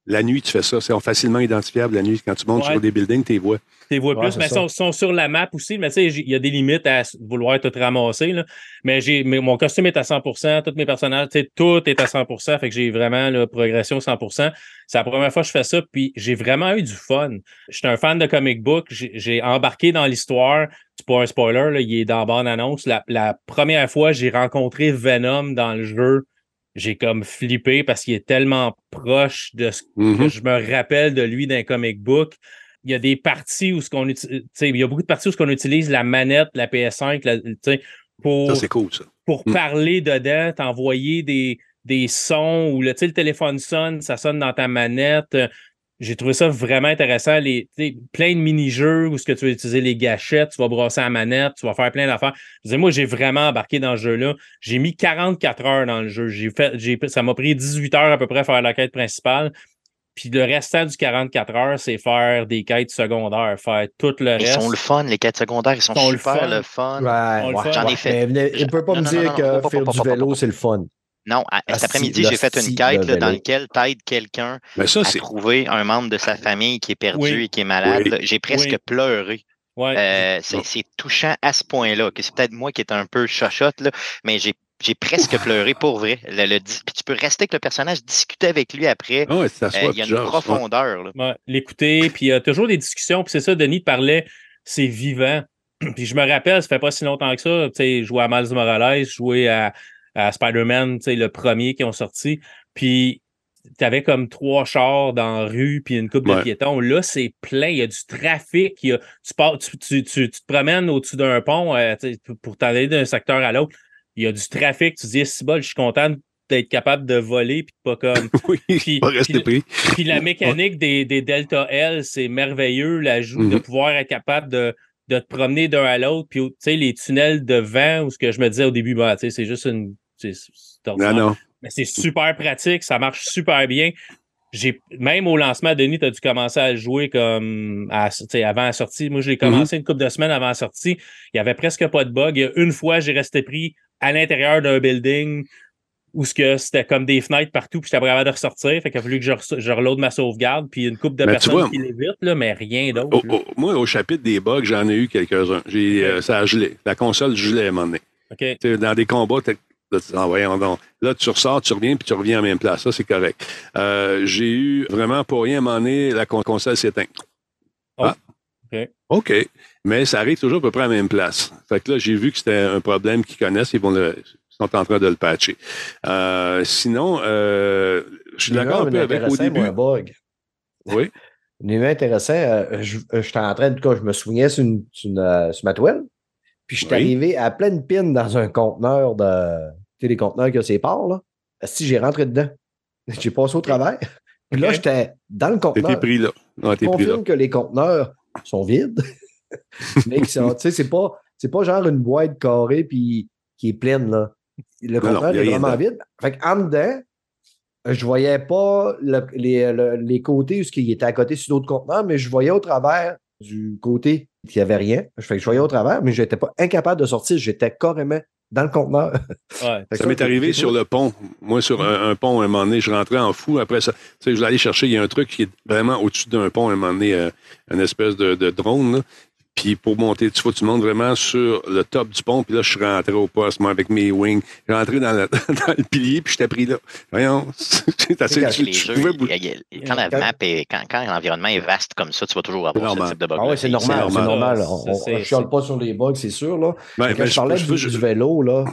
La nuit, tu fais ça. C'est facilement identifiable la nuit. Quand tu montes Ouais. sur des buildings, tu les vois. Tu les vois Ouais, plus, mais ils sont, sont sur la map aussi. Mais tu sais, il y a des limites à vouloir tout ramasser. Là. Mais j'ai mais mon costume est à 100%, tous mes personnages, tu sais, tout est à 100%. Fait que j'ai vraiment la progression 100%. C'est la première fois que je fais ça, puis j'ai vraiment eu du fun. J'étais un fan de comic book. J'ai embarqué dans l'histoire. C'est pas un spoiler, là, il est dans la bande-annonce. La, la première fois j'ai rencontré Venom dans le jeu, j'ai comme flippé parce qu'il est tellement proche de ce Mhm. que je me rappelle de lui d'un comic book. Il y a des parties où ce qu'on utilise, il y a beaucoup de parties où ce qu'on utilise la manette, la PS5, la- tu sais, pour, Ça, cool, ça. pour Mm. parler dedans, t'envoyer des, des sons ou le téléphone sonne, ça sonne dans ta manette. J'ai trouvé ça vraiment intéressant. Les, tu sais, plein de mini-jeux où ce que tu vas utiliser les gâchettes, tu vas brasser la manette, tu vas faire plein d'affaires. Je disais, moi, j'ai vraiment embarqué dans ce jeu-là. J'ai mis 44 heures dans le jeu. J'ai fait, j'ai, ça m'a pris 18 heures à peu près à faire la quête principale. Puis le restant du 44 heures, c'est faire des quêtes secondaires, faire tout le Ils reste. sont le fun, les quêtes secondaires, ils sont, Sont le super fun. le fun. Ouais. J'en ai fait. Mais il ne peut pas Non, me non, dire non, non, que faire pas, du pas, pas, vélo, pas. c'est le fun. Non, à- cet après-midi, j'ai fait une quête là, dans vélo. laquelle t'aides quelqu'un ça, à trouver un membre de sa famille qui est perdu Oui. et qui est malade. Oui. J'ai presque Oui. pleuré. Ouais. Euh, c'est touchant à ce point-là. que C'est peut-être moi qui est un peu chochotte, là, mais j'ai j'ai presque pleuré pour vrai. Le, le dis- puis tu peux rester avec le personnage, discuter avec lui après. Ah c'est Euh, Il y a une profondeur. Ouais, l'écouter, puis il y a toujours des discussions, puis c'est ça, Denis parlait, c'est vivant. puis je me rappelle, ça fait pas si longtemps que ça, tu sais, jouer à Miles Morales, jouer à, à Spider-Man, tu sais, le premier qui ont sorti, puis t'avais comme trois chars dans la rue, puis une coupe de piétons. Là, c'est plein, il y a du trafic, il y a, tu, pars, tu, tu, tu, tu te promènes au-dessus d'un pont euh, tu pour- t'en aller d'un secteur à l'autre. Il y a du trafic, tu te dis, bol, je suis content d'être capable de voler, puis pas comme... Oui, Puis- pas rester puis- pris. Puis la mécanique des, des Delta L, c'est merveilleux. L'ajout de Mhm. pouvoir être capable de, de te promener d'un à l'autre. Puis, tu sais, les tunnels de vent, où ce que je me disais au début, bah, tu c'est juste une. C'est- Non, non. Mais c'est super pratique, ça marche super bien. J'ai même au lancement, Denis, tu as dû commencer à le jouer comme à, avant la sortie. Moi, je l'ai commencé une couple de semaines avant la sortie. Il n'y avait presque pas de bug. Il y a une fois, j'ai resté pris à l'intérieur d'un building où c'était comme des fenêtres partout, puis j'étais pas capable de ressortir. Fait qu'il a fallu que je, re- je reload ma sauvegarde, puis une couple de Mais personnes vois- qui l'évitent, là, mais rien d'autre. Moi, au chapitre des bugs, j'en ai eu quelques-uns. J'ai, euh, ça a gelé. La console gelait à un moment donné. Dans des combats, là, tu dis, ah, voyons donc. Là, tu ressors, tu reviens, puis tu reviens à la même place. Ça, c'est correct. Euh, j'ai eu vraiment pour rien à un moment donné, la con- console s'éteint. Oh. Ah. OK. OK. Mais ça arrive toujours à peu près à la même place. Fait que là, j'ai vu que c'était un problème qu'ils connaissent. Ils vont le, ils sont en train de le patcher. Euh, sinon, euh, je suis d'accord un peu avec au début. Un bug. Oui. Intéressant, euh, je- j'étais en train, de tout cas, je me souviens sur, une, sur, une, sur ma toile, puis je suis Oui. arrivé à pleine pine dans un conteneur de. Sais, les conteneurs qui ont ses parts, là. Si j'ai rentré dedans, j'ai passé au travers. Puis là, j'étais dans le T'étais conteneur. pris là. Ouais, Je t'es pris là. confirme que les conteneurs sont vides. mais tu sais, c'est pas, pas genre une boîte carrée puis qui est pleine, là. Le Non, non, conteneur est vraiment dedans. vide. Fait qu'en dedans, je voyais pas le- les, le- les côtés où il était à côté sur d'autres conteneurs, mais je voyais au travers du côté qu'il n'y avait rien. Fait que je voyais au travers, mais je n'étais pas incapable de sortir. J'étais carrément dans le conteneur. Ouais. Ça m'est arrivé sur le pont. Moi, sur un, un pont, à un moment donné, je rentrais en fou. Après ça, tu sais, je voulais aller chercher, il y a un truc qui est vraiment au-dessus d'un pont, à un moment donné, euh, une espèce de, de drone. là. Puis pour monter, tu vois, tu montes vraiment sur le top du pont. Puis là, je suis rentré au poste, moi, avec mes wings. Je suis rentré dans, le- dans le pilier, puis je t'ai pris là. Voyons, c'est assez... quand Tu, les tu jeux, pouvais il- bouger. il- il- quand la map est, quand, quand l'environnement est vaste comme ça, tu vas toujours avoir normal. ce type de bug. Ah ouais, c'est normal, c'est normal. On ne chiale pas sur les bugs, c'est sûr. Là. Ben, Quand ben, je parlais je- du, je- du vélo, là,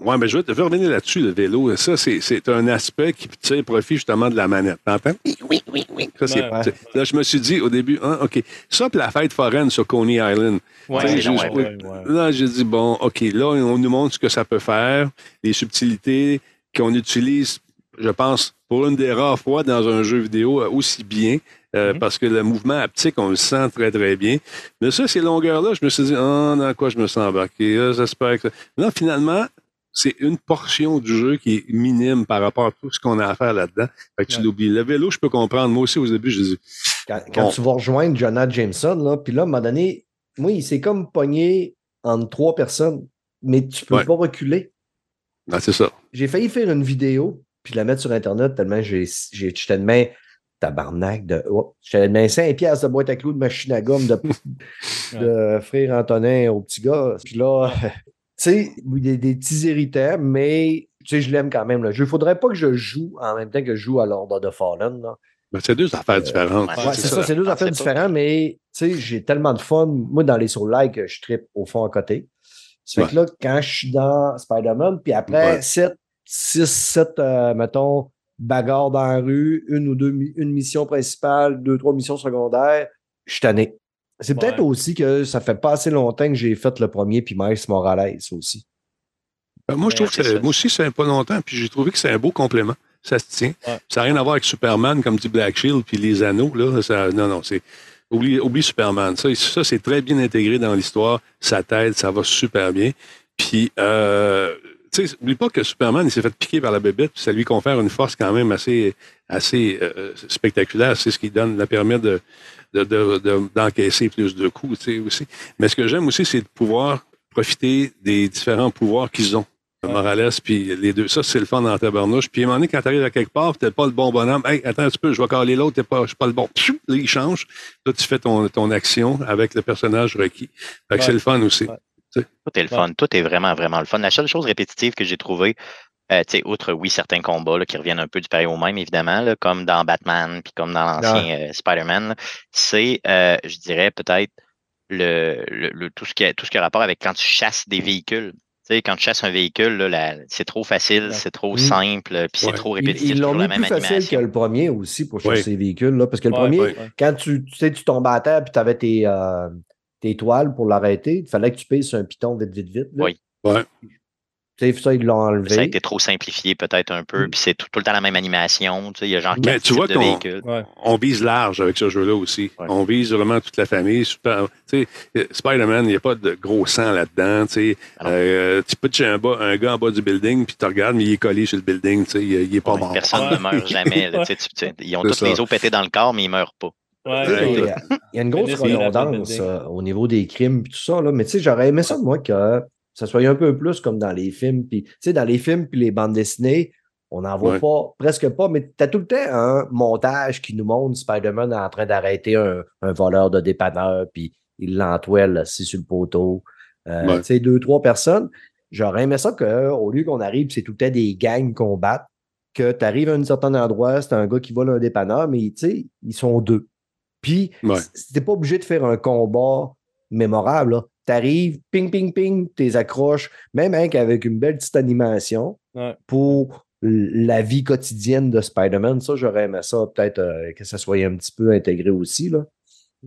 Ouais, mais je vais, je vais revenir là-dessus, le vélo. Ça, c'est, c'est un aspect qui tire profit justement de la manette. T'entends? Oui, oui, oui, oui. Ça, Là, je me suis dit au début, ah, OK. Ça, puis la fête foraine sur Coney Island. Ouais, je- Là, j'ai dit, bon, OK, là, on nous montre ce que ça peut faire, les subtilités qu'on utilise, je pense, pour une des rares fois dans un jeu vidéo euh, aussi bien. euh, Mhm. Parce que le mouvement haptique, on le sent très, très bien. Mais ça, ces longueurs-là, je me suis dit, ah, dans quoi je me sens embarqué? J'espère que. Non, finalement, c'est une portion du jeu qui est minime par rapport à tout ce qu'on a à faire là-dedans. Fait que tu Ouais. l'oublies. Le vélo, je peux comprendre. Moi aussi, au début, je dis, quand, quand Bon. tu vas rejoindre Jonathan Jameson, là, puis là, à un moment donné, moi, il s'est comme pogné entre trois personnes, mais tu peux Ouais. pas reculer. ah, c'est ça. J'ai failli faire une vidéo, puis la mettre sur Internet tellement j'ai, j'ai, j'étais de main tabarnak de. Oh, j'étais de main 5 piastres de boîte à clous de machine à gomme de, de frère Antonin au petit gars. Puis là, tu sais, oui, des, des petits irritants, mais tu sais, je l'aime quand même. Le jeu. Il faudrait pas que je joue en même temps que je joue à l'Ordre de Fallen. Là. Ben, c'est deux affaires différentes. ouais, Ouais, c'est ça, c'est deux Ah, affaires c'est pas- différentes, mais tu sais, j'ai tellement de fun. Moi, dans les soul like, je tripe au fond à côté. Ça fait que là, quand je suis dans Spider-Man, puis après Ouais. 7, 6, 7, mettons, bagarres dans la rue, une ou deux, une mission principale, deux, trois missions secondaires, je suis tanné. C'est peut-être Ouais. aussi que ça fait pas assez longtemps que j'ai fait le premier, puis Miles Morales aussi. Ben, moi, je Ouais, trouve que c'est c'est- ça. moi aussi, c'est pas longtemps, puis j'ai trouvé que c'est un beau complément. Ça se tient. Ouais. Ça n'a rien à voir avec Superman, comme dit Black Shield, puis les anneaux. Là, ça, non, non, c'est. Oublie, oublie Superman. Ça, ça c'est très bien intégré dans l'histoire. Ça t'aide, ça va super bien. Puis, euh, tu sais, oublie pas que Superman, il s'est fait piquer par la bébête, puis ça lui confère une force quand même assez, assez euh, spectaculaire. C'est ce qui donne, la permet de, de- de- de- d'encaisser plus de coups, tu sais, aussi. Mais ce que j'aime aussi, c'est de pouvoir profiter des différents pouvoirs qu'ils ont. Morales, puis les deux. Ça, c'est le fun dans ta barnouche. Puis à un moment donné, quand tu arrives à quelque part, tu pas le bon bonhomme. Hey, attends un petit peu, je vais caler l'autre, t'es pas, je suis pas le bon. Pfiou! Là, il change. Là, tu fais ton, ton action avec le personnage requis. Fait que Ouais. c'est le fun aussi. Ouais. Tout est le fun. Tout est vraiment, vraiment le fun. La seule chose répétitive que j'ai trouvée, euh, tu sais, outre, oui, certains combats là, qui reviennent un peu du pareil au même, évidemment, là, comme dans Batman, puis comme dans l'ancien euh, Spider-Man, c'est, euh, je dirais, peut-être le, le, le- tout, ce qui a, tout ce qui a rapport avec quand tu chasses des véhicules. Tu sais, quand tu chasses un véhicule, c'est trop facile, Ouais. c'est trop Mm. simple, puis Ouais. c'est trop répétitif. ils l'ont mis plus facile que le premier aussi pour chasser les véhicules. Là, parce que le Ouais, premier, ouais. quand tu, tu sais, tu tombes à terre et tu avais tes, euh, tes toiles pour l'arrêter, il fallait que tu payes sur un piton vite, vite, vite. là. Oui. Ouais. Ça, ils l'ont enlevé. Ça a été trop simplifié peut-être un peu, Mm. puis c'est tout, tout le temps la même animation. Tu sais, il y a genre Mais tu types vois de qu'on- véhicules. Ouais. On vise large avec ce jeu-là aussi. Ouais. On vise vraiment toute la famille. Euh, Spider-Man, il n'y a pas de gros sang là-dedans. tu sais. Alors. Euh, tu peux un, bas, un gars en bas du building, puis tu regardes, mais il est collé sur le building. tu sais, Il, il est pas Ouais, mort. Personne ne meurt jamais. là, ils ont tous ça. les os pétés dans le corps, mais ils meurent pas. Ouais, Il y ouais. a- il y a une grosse redondance euh, au niveau des crimes et tout ça. Là. Mais tu sais, j'aurais aimé ça de moi que ça soit un peu plus comme dans les films. Puis, tu sais, dans les films puis les bandes dessinées, on n'en voit Ouais. pas, presque pas, mais tu as tout le temps un montage qui nous montre Spider-Man en train d'arrêter un, un voleur de dépanneur, puis il l'entoile assis sur le poteau. Euh, Ouais. Tu sais, deux, trois personnes. J'aurais aimé ça qu'au lieu qu'on arrive, c'est tout le temps des gangs qu'on batte, que tu arrives à un certain endroit, c'est un gars qui vole un dépanneur, mais tu sais, ils sont deux. Puis, Ouais. c'était pas obligé de faire un combat mémorable. Arrives, ping, ping, ping, t'es accroches, même hein, avec une belle petite animation Ouais. pour la vie quotidienne de Spider-Man. Ça, j'aurais aimé ça, peut-être euh, que ça soit un petit peu intégré aussi. Là.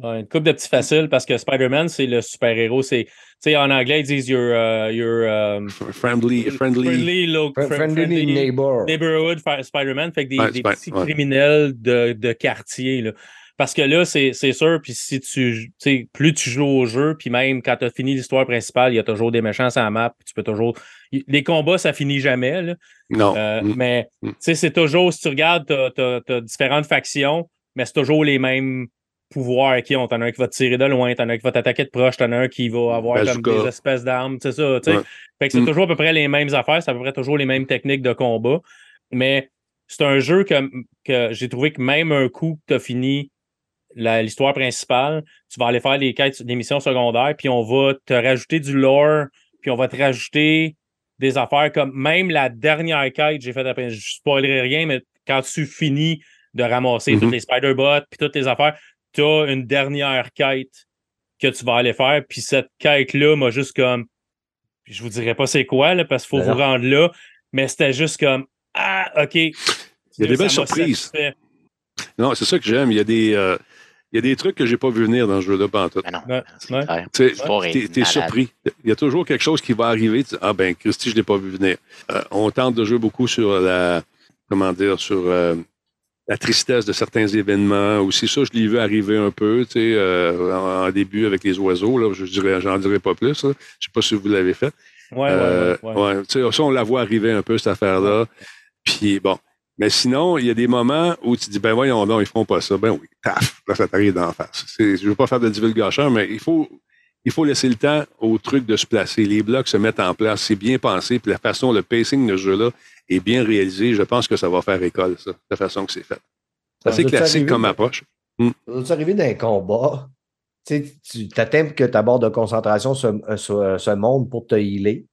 Ouais, une coupe de petits faciles parce que Spider-Man, c'est le super-héros. C'est, tu sais, en anglais, ils disent your, uh, your um, Friendly, friendly. friendly, lo- Fr- fr- friendly, friendly neighbor. neighborhood Spider-Man. Fait que des, Ouais, des Spi- petits ouais. criminels de, de quartier. Là. Parce que là, c'est sûr, puis si tu, plus tu joues au jeu, puis même quand tu as fini l'histoire principale, il y a toujours des méchants sur la map, tu peux toujours. Les combats, ça finit jamais, là. Non. Euh, Mm. Mais Mm. tu sais, c'est toujours, si tu regardes, tu as, différentes factions, mais c'est toujours les mêmes pouvoirs qui ont. T'en as un qui va te tirer de loin, t'en as un qui va t'attaquer de proche, t'en as un qui va avoir comme des espèces d'armes, c'est ça, tu sais. Ouais. Fait que c'est Mm. toujours à peu près les mêmes affaires, c'est à peu près toujours les mêmes techniques de combat. Mais c'est un jeu que, que j'ai trouvé que même un coup que tu as fini l'histoire principale, tu vas aller faire les quêtes, des missions secondaires, puis on va te rajouter du lore, puis on va te rajouter des affaires comme même la dernière quête, j'ai fait après, je spoilerai rien, mais quand tu finis de ramasser Mhm. toutes les Spider-Bots, puis toutes les affaires, tu as une dernière quête que tu vas aller faire, puis cette quête-là m'a juste comme, je vous dirai pas c'est quoi, là, parce qu'il faut Ben vous rendre là, mais c'était juste comme, ah, OK. Il y a des belles surprises. Non, c'est ça que j'aime. Il y a des. euh, il y a des trucs que j'ai pas vu venir dans ce jeu-là, pas en tout. Non, c'est est t'es, surpris. Il y a toujours quelque chose qui va arriver. Ah ben, Christy, je l'ai pas vu venir. Euh, on tente de jouer beaucoup sur la, comment dire, sur euh, la tristesse de certains événements. Aussi, ça, je l'ai vu arriver un peu, tu sais, euh, en, en début avec les oiseaux. Là, je dirais, j'en dirai pas plus. là. Je sais pas si vous l'avez fait. Ouais, Euh, ouais, ouais, ouais. ouais, tu sais, ça, on la voit arriver un peu, cette affaire-là. Puis bon. Mais sinon, il y a des moments où tu dis, ben voyons donc, ils feront pas ça. Ben oui, taf, là, ça t'arrive d'en face. C'est- Je veux pas faire de divulgation, mais il faut, il faut laisser le temps au truc de se placer. Les blocs se mettent en place, c'est bien pensé, puis la façon, le pacing de ce jeu-là est bien réalisé. Je pense que ça va faire école, ça, la façon que c'est fait. C'est assez classique arrivé comme approche. Vous arrivé d'un combat, tu sais, t'attends que ta barre de concentration se, euh, se, se monte pour te healer.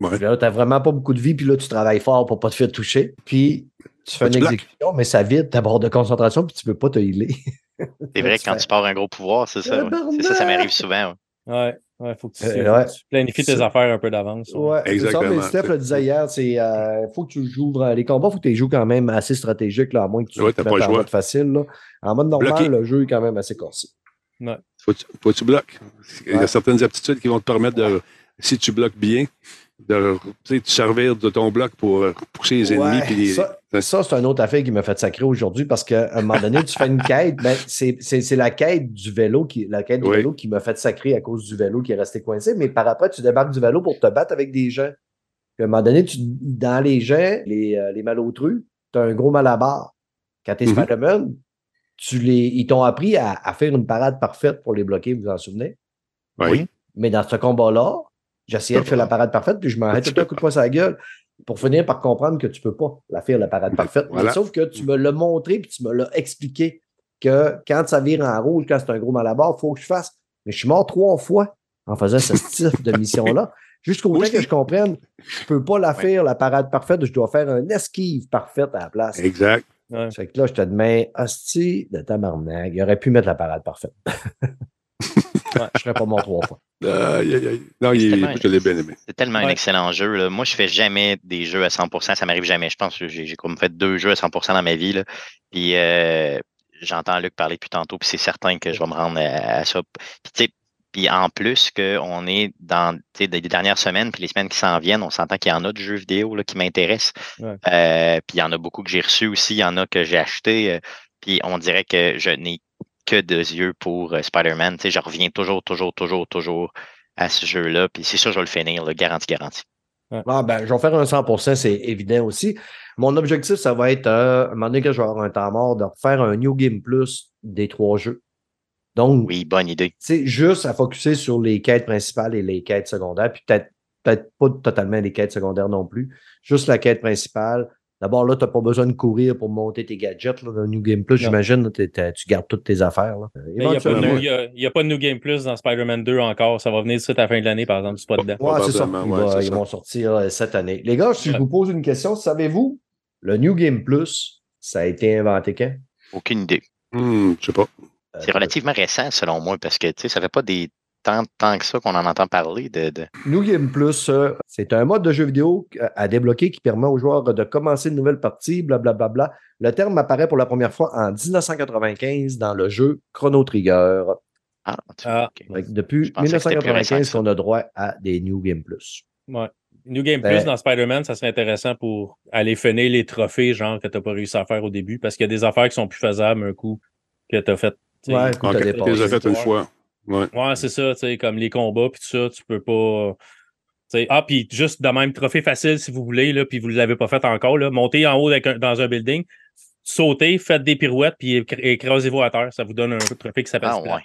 Ouais. Là, tu n'as vraiment pas beaucoup de vie, puis là, tu travailles fort pour pas te faire toucher. Puis tu fais une bloques. exécution, mais ça vide ta barre de concentration, puis tu peux pas te healer. C'est vrai quand tu pars un gros pouvoir, c'est ça. ouais. C'est ça, ça m'arrive souvent. ouais. Ouais, ouais, faut que tu, Euh, ouais. tu planifies tes Ça- affaires un peu d'avance. ouais. Ouais, Exactement. Mais Steph le disait hier, c'est euh, faut que tu joues les combats, faut que tu les joues quand même assez stratégiques, là, à moins que tu Ouais, te pas le en choix. mode facile. Là. En mode normal, Bloqué. le jeu est quand même assez. Faut, que tu- faut que tu bloques. Il y a Ouais. certaines aptitudes qui vont te permettre de, si tu bloques bien, de te servir de ton bloc pour euh, pousser les ennemis. Ouais, les- ça, ça, c'est un autre affaire qui m'a fait sacrer aujourd'hui parce qu'à un moment donné, tu fais une quête, ben, c'est c'est- c'est la quête du vélo qui, la quête du Oui. vélo qui m'a fait sacrer à cause du vélo qui est resté coincé. Mais par après, tu débarques du vélo pour te battre avec des gens. Puis à un moment donné, tu, dans les gens, les, euh, les malotrus, tu as un gros malabar. Quand tu es Mhm. Spider-Man, tu les, ils t'ont appris à, à faire une parade parfaite pour les bloquer, vous vous en souvenez? Oui. Mais dans ce combat-là, j'essayais de faire la parade parfaite, puis je m'en tout un coup de poing sur la gueule pour finir par comprendre que tu peux pas la faire, la parade parfaite. Mais Voilà. sauf que tu me l'as montré, puis tu me l'as expliqué que quand ça vire en rouge, quand c'est un gros malabar, il faut que je fasse. Mais je suis mort trois fois en faisant ce type de mission-là. Jusqu'au Oui. temps que je comprenne, je peux pas la faire, la parade parfaite, je dois faire un esquive parfaite à la place. Exact. Ouais. Fait que là, je te demande, hostie de tabarnak, il aurait pu mettre la parade parfaite. Je serais pas mort trois fois. Aïe, aïe, aïe. Non, il, C'est tellement- je l'ai bien aimé. C'est tellement un excellent jeu. là. Moi, je fais jamais des jeux à 100%. Ça m'arrive jamais. Je pense que j'ai comme fait deux jeux à 100% dans ma vie. Là. Puis euh, j'entends Luc parler depuis tantôt, puis c'est certain que je vais me rendre à, à ça. Puis, tu sais, puis en plus qu'on est dans des dernières semaines, puis les semaines qui s'en viennent, on s'entend qu'il y en a de jeux vidéo là, qui m'intéressent. Ouais. Euh, puis il y en a beaucoup que j'ai reçus aussi. Il y en a que j'ai acheté. euh, puis on dirait que je n'ai que deux yeux pour euh, Spider-Man. Tu sais, je reviens toujours, toujours, toujours, toujours à ce jeu-là. Puis c'est sûr, je vais le finir, là, garanti, garanti. Ah ben, je vais faire un 100%, c'est évident aussi. Mon objectif, ça va être, euh, à un moment donné que je vais avoir un temps mort, de faire un New Game Plus des trois jeux. Donc, Oui, bonne idée. tu sais, juste à focuser sur les quêtes principales et les quêtes secondaires, puis peut-être peut-être pas totalement les quêtes secondaires non plus. Juste la quête principale. D'abord, là, tu n'as pas besoin de courir pour monter tes gadgets. Là, dans le New Game Plus, j'imagine, tu gardes toutes tes affaires. Là. Mais il n'y a, pas de new- il y a- il y a pas de New Game Plus dans Spider-Man 2 encore. Ça va venir d'ici à la fin de l'année, par exemple. C'est pas dedans. Ouais, c'est ça. Ouais, va- ils ça. vont sortir euh, cette année. Les gars, si je vous pose une question, savez-vous, le New Game Plus, ça a été inventé quand? Aucune idée. Hmm, je sais pas. Euh, C'est relativement récent, selon moi, parce que tu sais, ça fait pas des tant, tant que ça qu'on en entend parler de. de- New Game Plus, euh, c'est un mode de jeu vidéo euh, à débloquer qui permet aux joueurs de commencer une nouvelle partie, blablabla. Bla, bla. Le terme apparaît pour la première fois en 1995 dans le jeu Chrono Trigger. Ah, tu Ah. depuis Je pensais que c'était plus récent que 1995 ça. qu'on a droit à des New Game Plus. Ouais. New Game Ben- Plus dans Spider-Man, ça serait intéressant pour aller finir les trophées, genre, que tu n'as pas réussi à faire au début, parce qu'il y a des affaires qui sont plus faisables un coup que tu as fait. tu Ouais, écoute, Ah, t'as que- dépassé. que les a fait une fois. Ouais. Ouais, c'est ça, tu sais, comme les combats, puis tout ça, tu peux pas. tu sais, ah, puis juste de même, trophée facile si vous voulez, là, puis vous ne l'avez pas fait encore, là, montez en haut avec un- dans un building, sautez, faites des pirouettes, puis écr- écrasez-vous à terre. Ça vous donne un trophée qui s'appelle Ah ouais.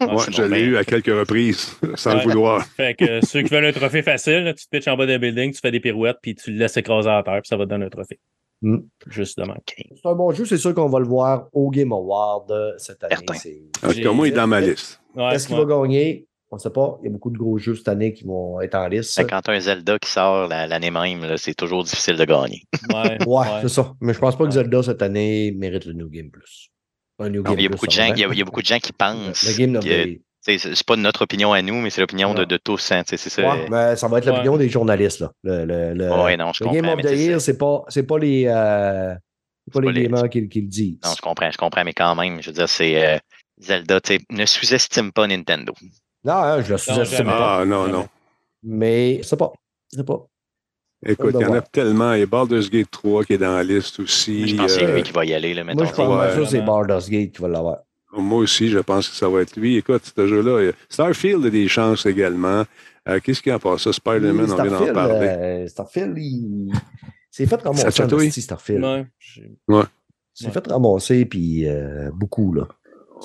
Ouais, je l'ai ben, eu à quelques reprises, sans le vouloir. Fait que euh, ceux qui veulent un trophée facile, là, tu te pitches en bas d'un building, tu fais des pirouettes, puis tu le laisses écraser à terre, puis ça va te donner un trophée. Mm. Juste de même. C'est un bon jeu, c'est sûr qu'on va le voir au Game Award euh, cette année. Cas, moi, il est dans ma liste. Ouais, Qu'est-ce qu'il ouais. va gagner? On ne sait pas. Il y a beaucoup de gros jeux cette année qui vont être en liste. ben, quand un Zelda qui sort la- l'année même, c'est toujours difficile de gagner. Ouais, Ouais, ouais. c'est ça. Mais je pense pas que Zelda cette année mérite le New Game Plus. Un New Non, Game mais il y a Plus, beaucoup de gens, il y a, bien. il y a beaucoup de gens qui pensent. Le Game of que, c'est pas notre opinion à nous, mais c'est l'opinion de, de tous. hein, c'est ça. Ouais, mais ça va être l'opinion Ouais. des journalistes. Là. Le, le, le- Ouais, non, je le Game of the Year, c'est pas, c'est pas les, euh, c'est pas pas les les- gamers qui, qui le disent. Non, je comprends, je comprends, mais quand même, je veux dire, c'est euh, Zelda, tu sais, ne sous-estime pas Nintendo. Non, hein, je le sous-estime pas. Ah, non, non. Mais c'est pas. C'est pas. Écoute, il y en a tellement. Il y a Baldur's Gate 3 qui est dans la liste Mais aussi. je pense que c'est euh, lui qui va y aller, là, mettons. Moi, je pense que ça, c'est. Baldur's Gate qui va l'avoir. Moi aussi, je pense que ça va être lui. Écoute, ce jeu-là, a- Starfield a des chances également. Euh, Qu'est-ce qu'il y a pas ça? Spider-Man, on vient d'en Starfield, parler. euh, Starfield, il... c'est fait Ça ramasser en esti, Starfield. Ouais, C'est Ouais. fait ramasser, puis euh, beaucoup, là.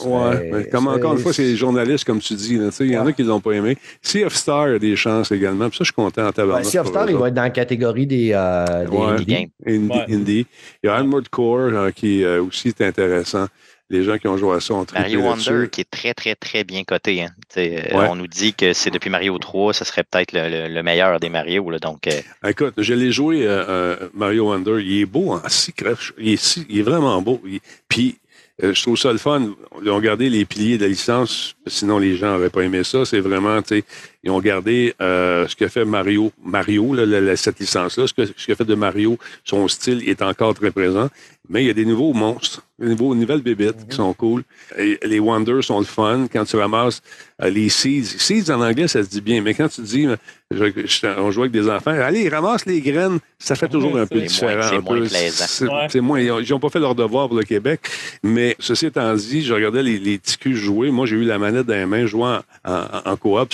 Ouais, mais comme encore une fois, c'est les journalistes, comme tu dis. là, tu sais, Il y en a Ouais. qui ne l'ont pas aimé. Sea of Star a des chances également. Puis ça, je suis content en Ben, tabarnak. Sea of Star, il va être dans la catégorie des, euh, des Ouais. indie. Game. Indie, Ouais. Indie. Il y a Armored Core euh, qui euh, aussi est intéressant. Les gens qui ont joué à ça ont trippé Mario. Wonder, qui est très, très, très bien coté. Hein. Euh, Ouais. On nous dit que c'est depuis Mario 3, ce serait peut-être le, le- le meilleur des Mario. Là, donc, euh, Écoute, je l'ai joué, euh, euh, Mario Wonder. Il est beau en six crèches. Il est, si- il est vraiment beau. Il- puis, je trouve ça le fun. Ils ont gardé les piliers de la licence. Sinon, les gens n'auraient pas aimé ça. C'est vraiment, tu sais, ils ont gardé euh, ce que fait Mario, Mario, là, la- la- cette licence-là. Ce que, ce que fait de Mario, son style est encore très présent. Mais il y a des nouveaux monstres, des nouveaux, nouvelles bébites qui sont cool. Et les Wonders sont le fun. Quand tu ramasses euh, les Seeds, Seeds en anglais, ça se dit bien. Mais quand tu dis, je- je- on joue avec des enfants, allez, ramasse les graines, ça fait toujours un peu différent. c'est moins plaisant. C'est moins, ils n'ont pas fait leur devoir pour le Québec. Mais ceci étant dit, je regardais les, les petits culs jouer. Moi, j'ai eu la manette dans les mains, jouant en, en, en coop.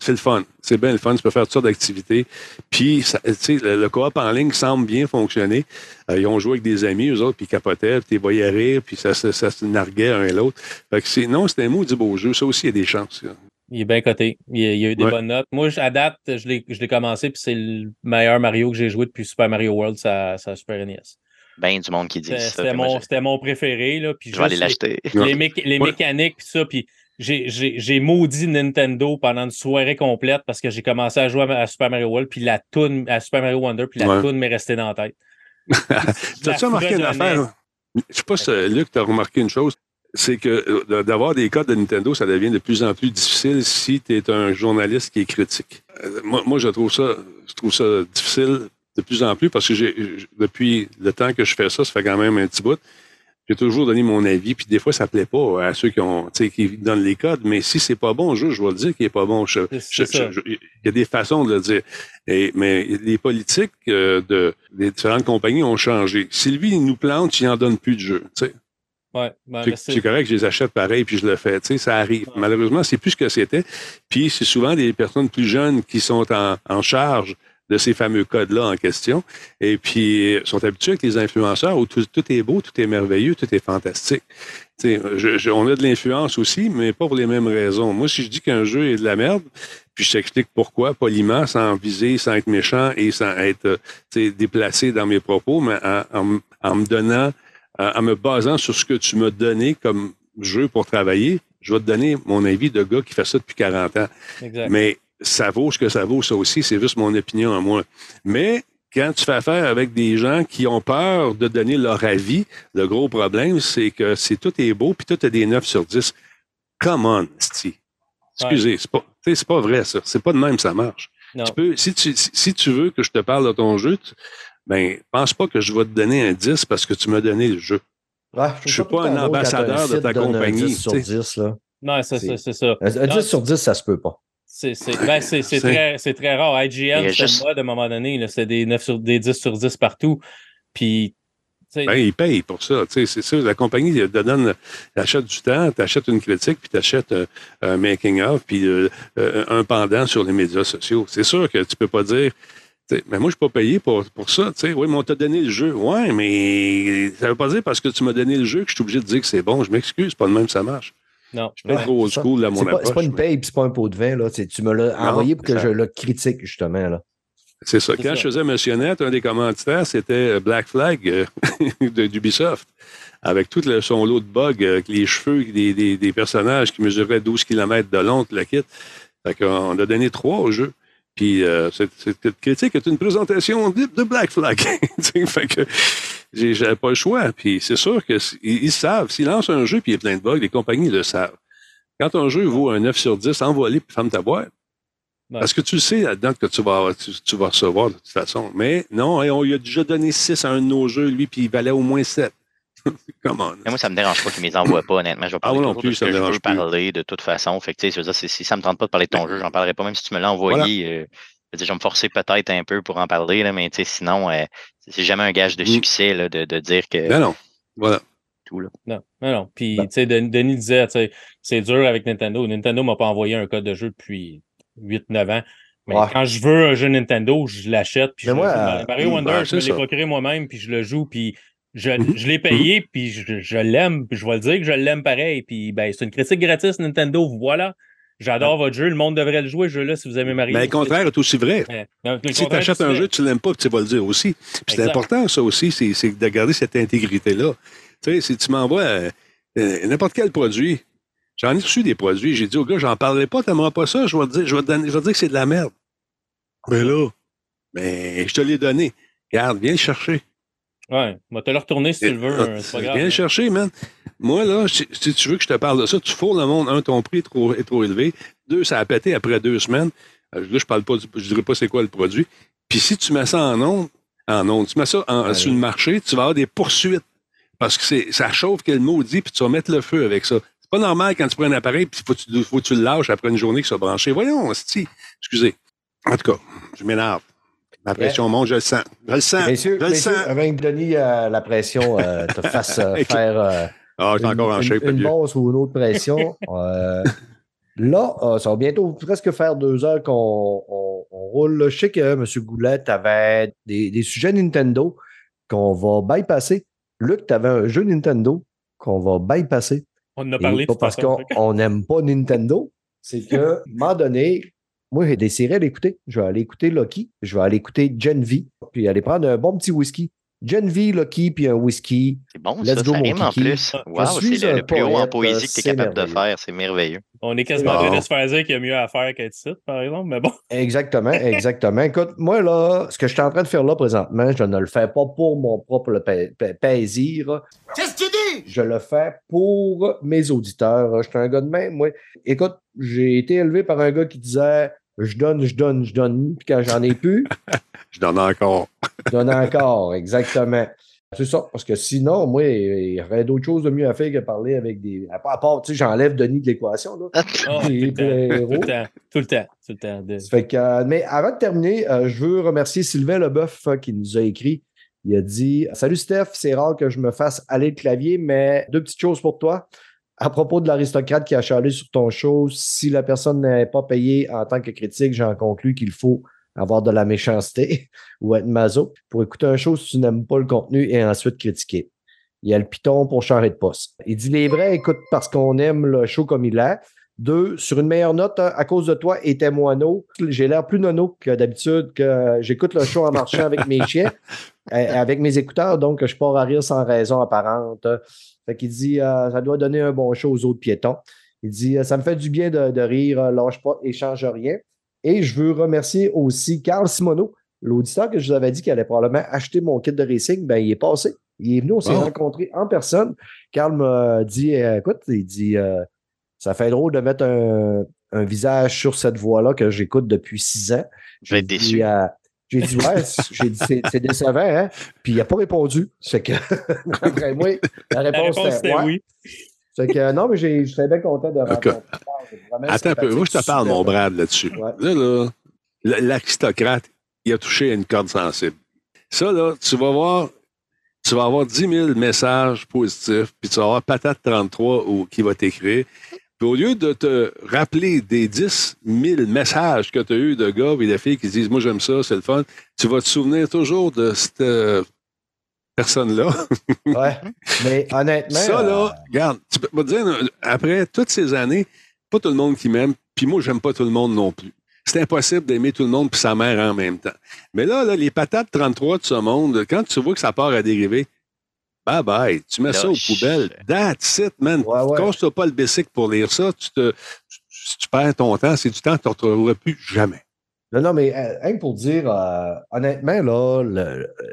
C'est le fun. C'est bien le fun. Tu peux faire toutes sortes d'activités. Puis, ça- tu sais, le, le coop en ligne semble bien fonctionner. Euh, ils ont joué avec des amis, eux autres, puis ils capotaient, puis ils voyaient rire, puis ça, se- ça, se narguait un et l'autre. Fait que c'est, non, c'était un mot du beau jeu. Ça aussi, il y a des chances. là. Il est bien coté. Il, y a- il y a eu des Ouais. bonnes notes. Moi, à date, je l'ai je l'ai commencé, puis c'est le meilleur Mario que j'ai joué depuis Super Mario World, ça, ça Super NES. ben du monde qui dit C'était ça. c'était mon, c'était mon préféré. Là, puis je vais aller l'acheter. Ouais. Les, méca- les Ouais. mécaniques, puis ça, puis j'ai- maudit Nintendo pendant une soirée complète parce que j'ai commencé à jouer à, à Super Mario World, puis la toune, à Super Mario Wonder, puis la Ouais. toune m'est restée dans la tête. T'as-tu remarqué une affaire? Je sais pas si, euh, Luc, tu as remarqué une chose. C'est que euh, d'avoir des codes de Nintendo, ça devient de plus en plus difficile si tu es un journaliste qui est critique. Euh, moi, moi, je trouve ça, je trouve ça difficile de plus en plus parce que j'ai, depuis le temps que je fais ça, ça fait quand même un petit bout. J'ai toujours donné mon avis, puis des fois, ça plaît pas à ceux qui ont, qui donnent les codes. Mais si c'est pas bon, je, je vais le dire qu'il est pas bon. Je- je- je- Il y a des façons de le dire. Et, mais les politiques euh, de, des différentes compagnies ont changé. Si lui, il nous plante, il en donne plus de jeu. tu sais. Ouais, ben, C'est- mais c'est- correct, je les achète pareil, puis je le fais. Tu sais, ça arrive. Malheureusement, c'est plus ce que c'était. Puis c'est souvent des personnes plus jeunes qui sont en, en charge de ces fameux codes-là en question. Et puis, euh, sont habitués avec les influenceurs où tout, tout est beau, tout est merveilleux, tout est fantastique. Tu sais, je- je- on a de l'influence aussi, mais pas pour les mêmes raisons. Moi, si je dis qu'un jeu est de la merde, puis je t'explique pourquoi, poliment, sans viser, sans être méchant et sans être euh, déplacé dans mes propos, mais en, en- en me donnant, en, en me basant sur ce que tu m'as donné comme jeu pour travailler, je vais te donner mon avis de gars qui fait ça depuis 40 ans. exact. Mais ça vaut ce que ça vaut, ça aussi, c'est juste mon opinion à moi. Mais quand tu fais affaire avec des gens qui ont peur de donner leur avis, le gros problème, c'est que c'est tout est beau, puis tout a des 9 sur 10. Come on, sti. Excusez, c'est pas, pas vrai, ça. C'est pas de même, ça marche. Tu peux, si, tu, si, si tu veux que je te parle de ton jeu, tu- ben, pense pas que je vais te donner un 10 parce que tu m'as donné le jeu. Ouais, Je suis pas un ambassadeur de ta compagnie, 10 sur tu sais. 10, là. Non, c'est c'est- ça, c'est ça. Un, un Non, 10 sur 10, ça se peut pas. C'est c'est- ben, c'est- c'est C'est- très, c'est très rare. IGN, juste- le mode à un moment donné. C'était des, 9 sur, des 10 sur 10 partout. Puis C'est- Ben, ils payent pour ça. tu sais, C'est ça. La compagnie te donne, t'achètes du temps, t'achètes une critique, puis t'achètes un, un making-of, puis euh, euh, un pendant sur les médias sociaux. C'est sûr que tu peux pas dire. tu Mais moi, je suis pas payé pour, pour ça. tu sais. Oui, mais on t'a donné le jeu. Oui, mais ça veut pas dire parce que tu m'as donné le jeu que je suis obligé de dire que c'est bon. Je m'excuse, c'est pas de même que ça marche. Non. Je suis peut-être trop old school à mon C'est pas, pas une paye c'est pas un pot de vin. Là. Tu me l'as envoyé pour que ça- je le critique, justement. Là. C'est ça. Quand ça. je faisais Net, un des commanditaires, c'était Black Flag euh, de- d'Ubisoft. Avec tout le, son lot de bugs, euh, avec les cheveux des, des- des personnages qui mesuraient 12 km de long, tout le kit. Fait qu'on a donné trois au jeu. Puis euh, cette, cette critique est une présentation de, de Black Flag. Fait que j'avais pas le choix. Puis c'est sûr qu'ils ils savent. S'ils lancent un jeu puis il y a plein de bugs, les compagnies le savent. Quand un jeu vaut un 9 sur 10, envoie-le puis ferme ta boîte. Ouais. Parce que tu le sais là-dedans que tu vas, tu, tu vas recevoir de toute façon. Mais non, on lui a déjà donné 6 à un de nos jeux, lui, puis il valait au moins 7. Comment? Mais moi, ça me dérange pas qu'ils ne les envoient pas, honnêtement. Je vais parler Ah, moi non plus, de ce ça que me je veux plus. parler de toute façon. Fait que, tu sais, je veux dire, si, ça me tente pas de parler de ton jeu, j'en parlerai pas, même si tu me l'as envoyé. euh, je vais me forcer peut-être un peu pour en parler, là, mais tu sais, sinon, euh, c'est jamais un gage de Mm. succès là, de, de dire que Non, non. Voilà. tout. Là. Non, non, non. Puis, Ben. tu sais, Den- Denis disait, tu sais, c'est dur avec Nintendo. Nintendo m'a pas envoyé un code de jeu depuis 8-9 ans. Mais Ouais. quand je veux un jeu Nintendo, je l'achète. Puis Mais je moi, euh, Mario Wonder, ben, je me l'ai procuré moi-même, puis je le joue, puis je, je l'ai payé, puis je, je l'aime, puis je vais le dire que je l'aime pareil. Puis, ben, c'est une critique gratis, Nintendo. Voilà. J'adore votre jeu. Le monde devrait le jouer, ce jeu-là, si vous aimez Mario. Mais le contraire est aussi vrai. Ouais. Si tu achètes un vrai. jeu, tu l'aimes pas, puis tu vas le dire aussi. Puis c'est important, ça aussi, c'est de garder cette intégrité-là. Tu sais, si tu m'envoies euh, euh, n'importe quel produit, j'en ai reçu des produits, j'ai dit au gars, j'en parlerai pas, t'aimeras pas ça, je vais te dire, je vais te donner- je vais te dire que c'est de la merde. Mais là, ben, je te l'ai donné. Regarde, viens le chercher. Ouais, moi, te le retourner si tu le veux. euh, C'est pas grave. Viens le chercher, man. Moi, là, si, si tu veux que je te parle de ça, tu fourres le monde. Un, ton prix est trop, est trop élevé. Deux, ça a pété après deux semaines. Euh, Là, je parle pas, du- je dirais pas c'est quoi le produit. Puis si tu mets ça en onde, en tu mets ça en- Ouais. sur le marché, tu vas avoir des poursuites. Parce que c'est, ça chauffe quel maudit, puis tu vas mettre le feu avec ça. C'est pas normal quand tu prends un appareil, puis faut faut que tu le lâches après une journée qu'il soit branché. Voyons, si. Excusez. En tout cas, je m'énerve. Ma pression monte, je le sens. Je le sens. Messieurs, je le messieurs, sens. avant que Denis, euh, la pression euh, te fasse euh, faire euh, Ah, une, encore en une- shape. une Dieu. bosse ou une autre pression. euh, là, euh, ça va bientôt presque faire deux heures qu'on on- on roule. Je sais que M. Goulette avait des, des sujets Nintendo qu'on va bypasser. Luc, tu avais un jeu Nintendo qu'on va bypasser. On en a parlé pas parce qu'on n'aime pas Nintendo, c'est que, à un moment donné, moi, j'ai des séries à l'écouter. Je vais aller écouter Lucky, je vais aller écouter Gen V, puis aller prendre un bon petit whisky. Gen V, Lucky, puis un whisky. C'est bon, Let's ça, go, ça mon rime en plus. Wow, c'est le, plus haut en poésie que tu es capable de faire. C'est merveilleux. On est quasiment en Bon. train de se faire dire qu'il y a mieux à faire qu'être ici, par exemple, mais bon. Exactement, exactement. Écoute, moi, là, ce que je suis en train de faire là présentement, je ne le fais pas pour mon propre plaisir. Qu'est-ce que tu dis? Je le fais pour mes auditeurs. Je suis un gars de même. Moi, écoute, j'ai été élevé par un gars qui disait je donne, je donne, je donne. Puis quand j'en ai plus, Je donne encore. je donne encore. Exactement. C'est ça. Parce que sinon, moi, il y aurait d'autres choses de mieux à faire que parler avec des. À part, à part, tu sais, j'enlève Denis de l'équation. Là. Tout, le temps, tout le temps, tout le temps, tout le temps. de- Ça fait que, euh, mais avant de terminer, euh, je veux remercier Sylvain Leboeuf euh, qui nous a écrit. Il a dit Salut Steph, c'est rare que je me fasse aller le clavier, mais deux petites choses pour toi. À propos de l'aristocrate qui a chialé sur ton show, si la personne n'est pas payée en tant que critique, j'en conclus qu'il faut avoir de la méchanceté ou être maso pour écouter un show si tu n'aimes pas le contenu et ensuite critiquer. Il y a le piton pour changer de poste. Il dit les vrais écoutent parce qu'on aime le show comme il est. Deux, sur une meilleure note, hein, à cause de toi et tes moineaux, j'ai l'air plus nono que d'habitude, que j'écoute le show en marchant avec mes chiens, euh, avec mes écouteurs, donc je pars à rire sans raison apparente. Fait qu'il dit, euh, ça doit donner un bon show aux autres piétons. Il dit, euh, ça me fait du bien de, de rire, euh, lâche pas, échange rien. Et je veux remercier aussi Carl Simoneau, l'auditeur que je vous avais dit qu'il allait probablement acheter mon kit de racing, ben, il est passé. Il est venu, on s'est rencontrés en personne. Carl m'a dit, euh, écoute, il dit, euh, ça fait drôle de mettre un, un visage sur cette voix-là que j'écoute depuis six ans. Je vais être déçu. J'ai dit, ouais, j'ai dit, c'est, c'est décevant, hein? Puis il n'a pas répondu. C'est que, après moi, la La réponse, ouais. oui. C'est que, non, mais j'ai- j'étais bien content de vraiment Attends un peu. Moi, je te parle, mon. Brad, là-dessus. Ouais. Là, là, l'aristocrate, il a touché à une corde sensible. Ça, là, tu vas voir, tu vas avoir 10 000 messages positifs, puis tu vas avoir Patate 33 ou, qui va t'écrire. Puis au lieu de te rappeler des 10 000 messages que tu as eu de gars et de filles qui se disent Moi, j'aime ça, c'est le fun, tu vas te souvenir toujours de cette euh, personne-là. Ouais. Mais honnêtement. Ça, euh, là, regarde, tu peux me dire, euh, après toutes ces années, pas tout le monde qui m'aime, puis moi, j'aime pas tout le monde non plus. C'est impossible d'aimer tout le monde puis sa mère en même temps. Mais là, là, les patates 33 de ce monde, quand tu vois que ça part à dériver, bye bye, tu mets ça aux poubelles. That's it, man. Ouais, ouais. Casse-toi pas le bicycle pour lire ça. Tu, te, tu, tu perds ton temps, c'est du temps que tu ne retrouveras plus jamais. Non, non, mais rien que pour dire, euh, honnêtement, là,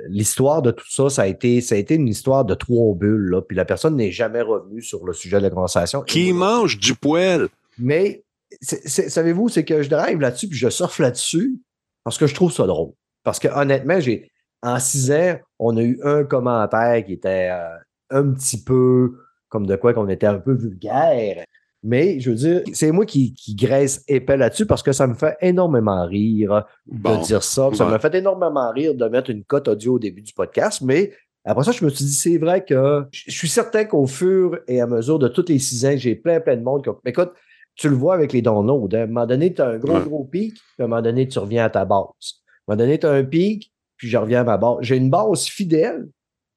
l'histoire de tout ça, ça a été, ça a été une histoire de trois bulles, là, puis la personne n'est jamais revenue sur le sujet de la conversation. Qui mange du poêle? Mais savez-vous, c'est que je drive là-dessus, puis je surfe là-dessus parce que je trouve ça drôle. Parce que honnêtement, j'ai en six ans, on a eu un commentaire qui était euh, un petit peu comme de quoi qu'on était un peu vulgaire. Mais je veux dire, c'est moi qui, qui graisse épais là-dessus parce que ça me fait énormément rire de Bon. dire ça. Ça m'a fait énormément rire de mettre une cote audio au début du podcast, mais après ça, je me suis dit, c'est vrai que je suis certain qu'au fur et à mesure de tous les six ans, j'ai plein, plein de monde. qui- Mais écoute, tu le vois avec les downloads. hein. À un moment donné, tu as un gros, Ouais. gros pic, puis à un moment donné, tu reviens à ta base. À un moment donné, tu as un pic, puis je reviens à ma base. J'ai une base fidèle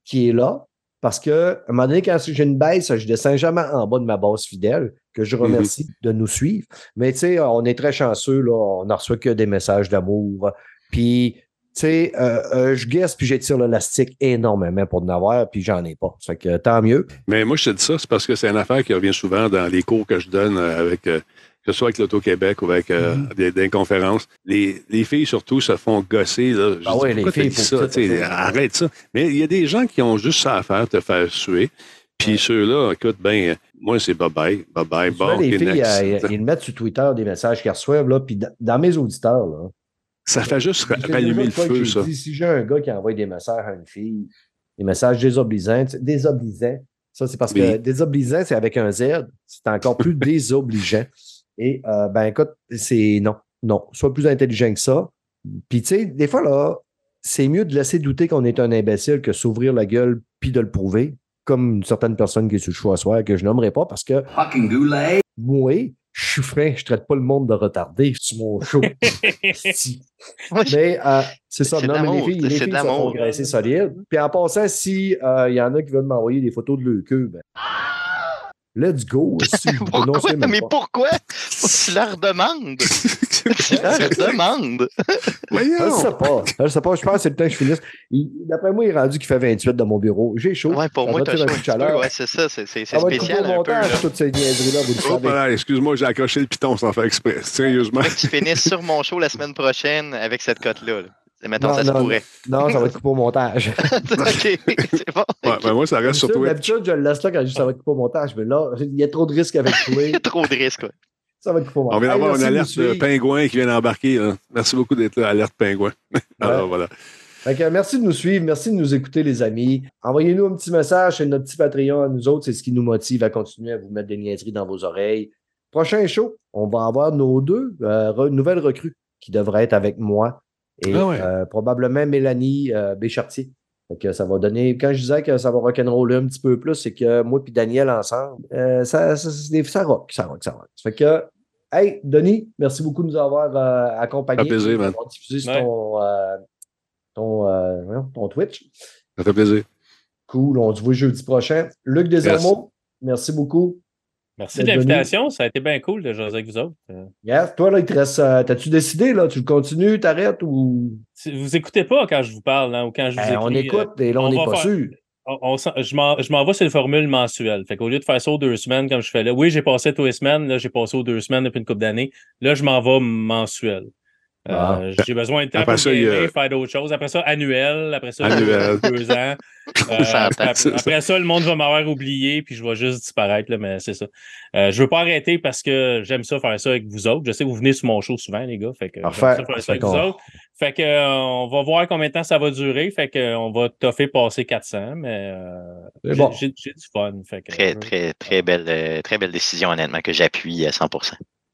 qui est là, parce que à un moment donné, quand j'ai une baisse, je descends jamais en bas de ma base fidèle, que je remercie de nous suivre. Mais tu sais, on est très chanceux, là, on n'en reçoit que des messages d'amour. Puis, tu sais, euh, euh, je guesse puis j'étire l'élastique énormément pour en avoir, puis j'en ai pas. Ça fait que tant mieux. Mais moi, je te dis ça, c'est parce que c'est une affaire qui revient souvent dans les cours que je donne avec, euh, que ce soit avec l'Auto-Québec ou avec euh, Mhm. des, des conférences. Les, les filles, surtout, se font gosser. Là. Je Ah ouais, les filles, ça? ça, arrête ça. Mais il y a des gens qui ont juste ça à faire, te faire suer. Puis ceux-là, écoute, ben, moi, c'est bye-bye, bye-bye, bon, les filles, euh, ils mettent sur Twitter des messages qu'ils reçoivent, là, puis dans- mes auditeurs, là. ça fait juste rallumer le feu, ça. dit, si j'ai un gars qui envoie des messages à une fille, des messages désobligeants, désobligeants, ça c'est parce que Oui. désobligeant, c'est avec un Z, c'est encore plus désobligeant. Et euh, ben écoute, c'est non, non, sois plus intelligent que ça. Puis tu sais, des fois là, c'est mieux de laisser douter qu'on est un imbécile que s'ouvrir la gueule puis de le prouver, comme une certaine personne qui est sur le choix à soir que je nommerai pas parce que moi, je suis frais, je traite pas le monde de retardé sur mon show. Si. mais euh, c'est ça, non, mais les filles, les filles de se font graisser solide. Puis en passant, si euh, il y en a qui veulent m'envoyer des photos de leur queue, ben, let's go. Si, Pourquoi? même Mais pas? pourquoi? Tu leur demandes. Tu leur demandes. Je sais pas. Je sais pas. Je pense que c'est le temps que je finisse. D'après moi, il est rendu qu'il fait 28 dans mon bureau. J'ai chaud. Ouais, pour Ça moi, t'as chaud un chaleur. Ouais, c'est ça. C'est spécial un peu. montage, là. toutes ces niaiseries-là, Oh, excuse-moi, j'ai accroché le piton sans faire exprès. Sérieusement. Faudrait que tu finisses sur mon show la semaine prochaine avec cette cote-là. là. Mettons, Non, ça se pourrait. Non, ça va être coupé au montage. OK, c'est bon. Ouais, ben moi, ça reste sur Twitch. D'habitude, je le laisse là quand je dis ça va être coupé au montage. Mais là, il y a trop de risques avec toi. Il y a trop de risques. ouais. Ça va être coupé au montage. On vient Hey, d'avoir une alerte de pingouin qui vient d'embarquer. Merci beaucoup d'être là, alerte pingouin. Alors voilà. Fait que, merci de nous suivre, merci de nous écouter, les amis. Envoyez-nous un petit message sur notre petit Patreon. Nous autres, c'est ce qui nous motive à continuer à vous mettre des niaiseries dans vos oreilles. Prochain show, on va avoir nos deux euh, re- nouvelles recrues qui devraient être avec moi et Ah ouais. euh, probablement Mélanie euh, Béchartier. Fait que ça va donner. Quand je disais que ça va rock'n'roller un petit peu plus, c'est que moi et Daniel ensemble, euh, ça, ça, ça rock, ça rock, ça rock. Ça fait que, hey, Denis, merci beaucoup de nous avoir euh, accompagnés. Ça fait plaisir, man. diffusé sur Ouais. ton, euh, ton, euh, ton Twitch. Ça fait plaisir. Cool, on se voit jeudi prochain. Luc Desormeaux, merci beaucoup. Merci de l'invitation. Ça a été bien cool de jaser avec vous autres. Euh, Yes, toi, là, il te reste. euh, T'as-tu décidé, là? Tu continues, t'arrêtes ou? Vous écoutez pas quand je vous parle hein, ou quand je vous Ben, on écris, écoute et là, on on n'est pas faire- sûr. on- on s'en- je m'en je m'en vais sur une formule mensuelle. Fait qu'au lieu de faire ça aux deux semaines comme je fais là, oui, j'ai passé tous les semaines, là, j'ai passé aux deux semaines depuis une couple d'années. Là, je m'en vais mensuel. Euh, Ah. j'ai besoin de temps Après pour ça, a- faire d'autres choses. Après ça, annuel. Après ça, Annuel. deux ans. Euh, après, après ça, le monde va m'avoir oublié, puis je vais juste disparaître, là, mais c'est ça. Euh, je veux pas arrêter parce que j'aime ça faire ça avec vous autres. Je sais que vous venez sur mon show souvent, les gars. Fait que j'aime Parfait. ça faire ça Fait avec vous qu'on- autres. Fait que euh, on va voir combien de temps ça va durer. Fait que euh, on va toffer passer 400, mais euh, C'est j'ai bon. j'ai- j'ai du fun. Fait que, Très, euh, très, très belle, euh, très belle décision, honnêtement, que j'appuie à 100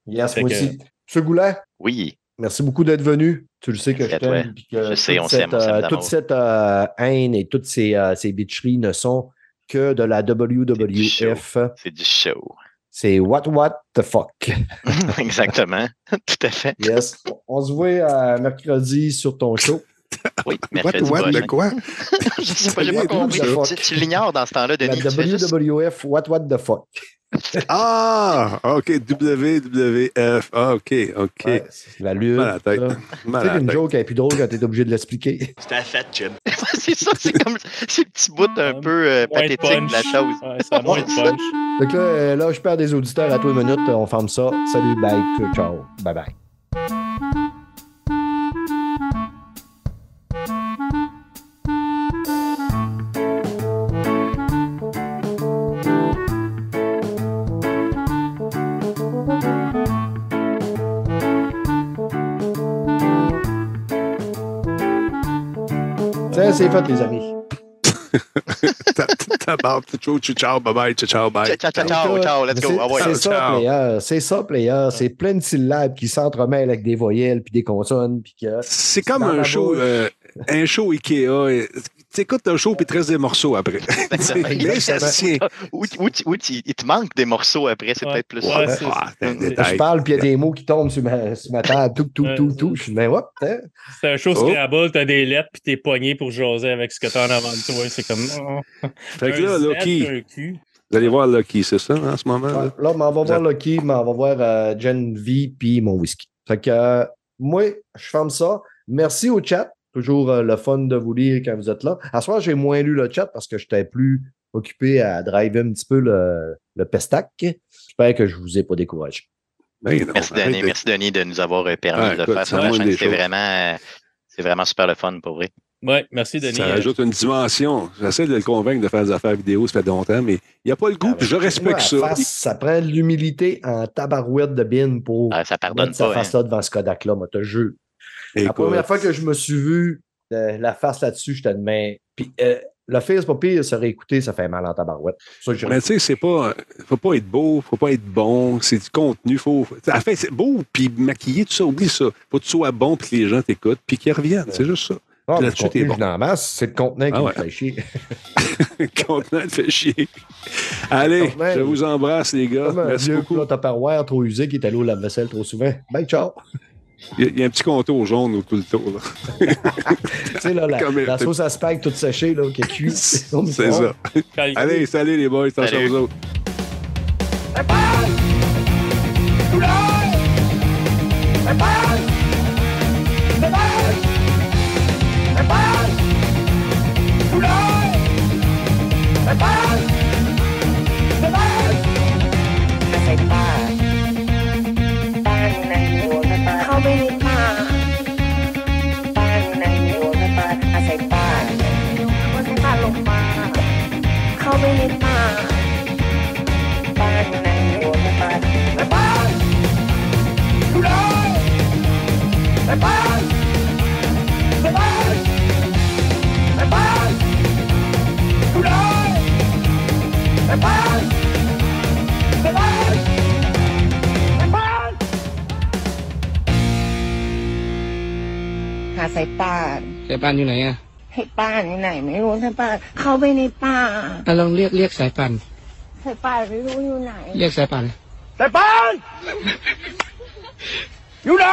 Yes, Fait moi que- aussi. Monsieur Goulet, Oui. Merci beaucoup d'être venu. Tu le sais que je t'aime. Je sais, toute on cette, s'aime, euh. Toute cette euh, haine et toutes ces, euh, ces bitcheries ne sont que de la WWF. C'est du show. C'est what what the fuck. Exactement. Tout à fait. Yes. On se voit mercredi sur ton show. Oui, mercredi what, prochain. de quoi? Je sais pas, j'ai pas compris. Tu, tu l'ignores dans ce temps-là, La Denis. juste- WWF, what what the fuck? Ah, OK, WWF. Ah, OK, OK. Ouais, c'est la lutte. Mal à la tête. Mal à la tête. joke est plus drôle quand t'es obligé de l'expliquer. c'est ça, c'est comme ces petits bouts un peu euh, de pathétiques de la chose. Ouais, a moins de punch. Que là, euh, là, je perds des auditeurs à toi une minute. On ferme ça. Salut, bye, ciao, bye bye. C'est fait, les amis. Ciao, ciao, ciao, bye bye, ciao, ciao, bye. Ciao, ciao, ciao, let's go. C'est ça, player. C'est ça, player. C'est plein de syllabes qui s'entremêlent avec des voyelles puis des consonnes. Puis que... C'est comme un show, euh, un show Ikea. Tu écoutes un show puis il te reste des morceaux après. Mais ça se tient. Ou, ou, ou, il te manque des morceaux après, c'est Ouais. peut-être plus Ouais, ça. Ah, Je parle, puis il y a des mots qui tombent sur ma, sur ma table. Tout, tout, tout, tout. Je suis, mais what? hein? C'est un show Oh. Scrabble, t'as des lettres, puis t'es poigné pour jaser avec ce que t'as en avant de toi. C'est comme. oh. Fait que là, Q. vous allez voir Lucky, c'est ça, en ce moment? Là? Là, mais on va voir Lucky, mais on va voir euh, Gen V puis mon whisky. Fait que euh, moi, je ferme ça. Merci au chat. Toujours euh, le fun de vous lire quand vous êtes là. À ce soir, j'ai moins lu le chat parce que j'étais plus occupé à driver un petit peu le, le pestac. J'espère que je vous ai pas découragé. Ben non, Merci Denis, de- merci Denis de nous avoir euh, permis Ah, de écoute, faire ça. la chaîne. C'est vraiment, euh, c'est vraiment super le fun pour vrai. Ouais, merci Denis. Ça rajoute une dimension. J'essaie de le convaincre de faire des affaires vidéo, ça fait longtemps, mais il n'y a pas le goût, puis je respecte ça. face, ça prend de l'humilité en tabarouette de bin pour Ah, ça pardonne mettre sa hein. là devant ce Kodak-là, moi, te jure. La première fois que je me suis vu euh, la face là-dessus, je te demande. Puis euh, le c'est pas pire, se réécouter, ça fait mal en tabarouette. Ça, Mais tu sais, c'est pas. Faut pas être beau, faut pas être bon, c'est du contenu. Faut. En fait, c'est beau, puis maquillé, tout ça, oublie ça. Faut que tu sois bon, puis que les gens t'écoutent, puis qu'ils reviennent. C'est juste ça. Ah, là-dessus, t'es bon. c'est le contenant qui Ah me fait chier. Le contenant te fait chier. Allez, je vous embrasse, les gars. Comme un Merci vieux beaucoup. plat trop usé qui est allé au lave-vaisselle trop souvent. Bye, ciao! Il y, a un petit contour jaune autour le tour. tu sais, là, la, sauce à spag toute séchée, là, qui est cuite. C'est ça. Allez, salut les boys, attention aux autres. หาสายป่านสายป่านอยู่ไหนอะให้ป้านอยู่ไหนไม่รู้สายป่านเข้าไปในป่าอะลองเรียกเรียกสายป่านสายป่านไม่รู้อยู่ไหน เรียกสายป่านสายปานอยู่ไหน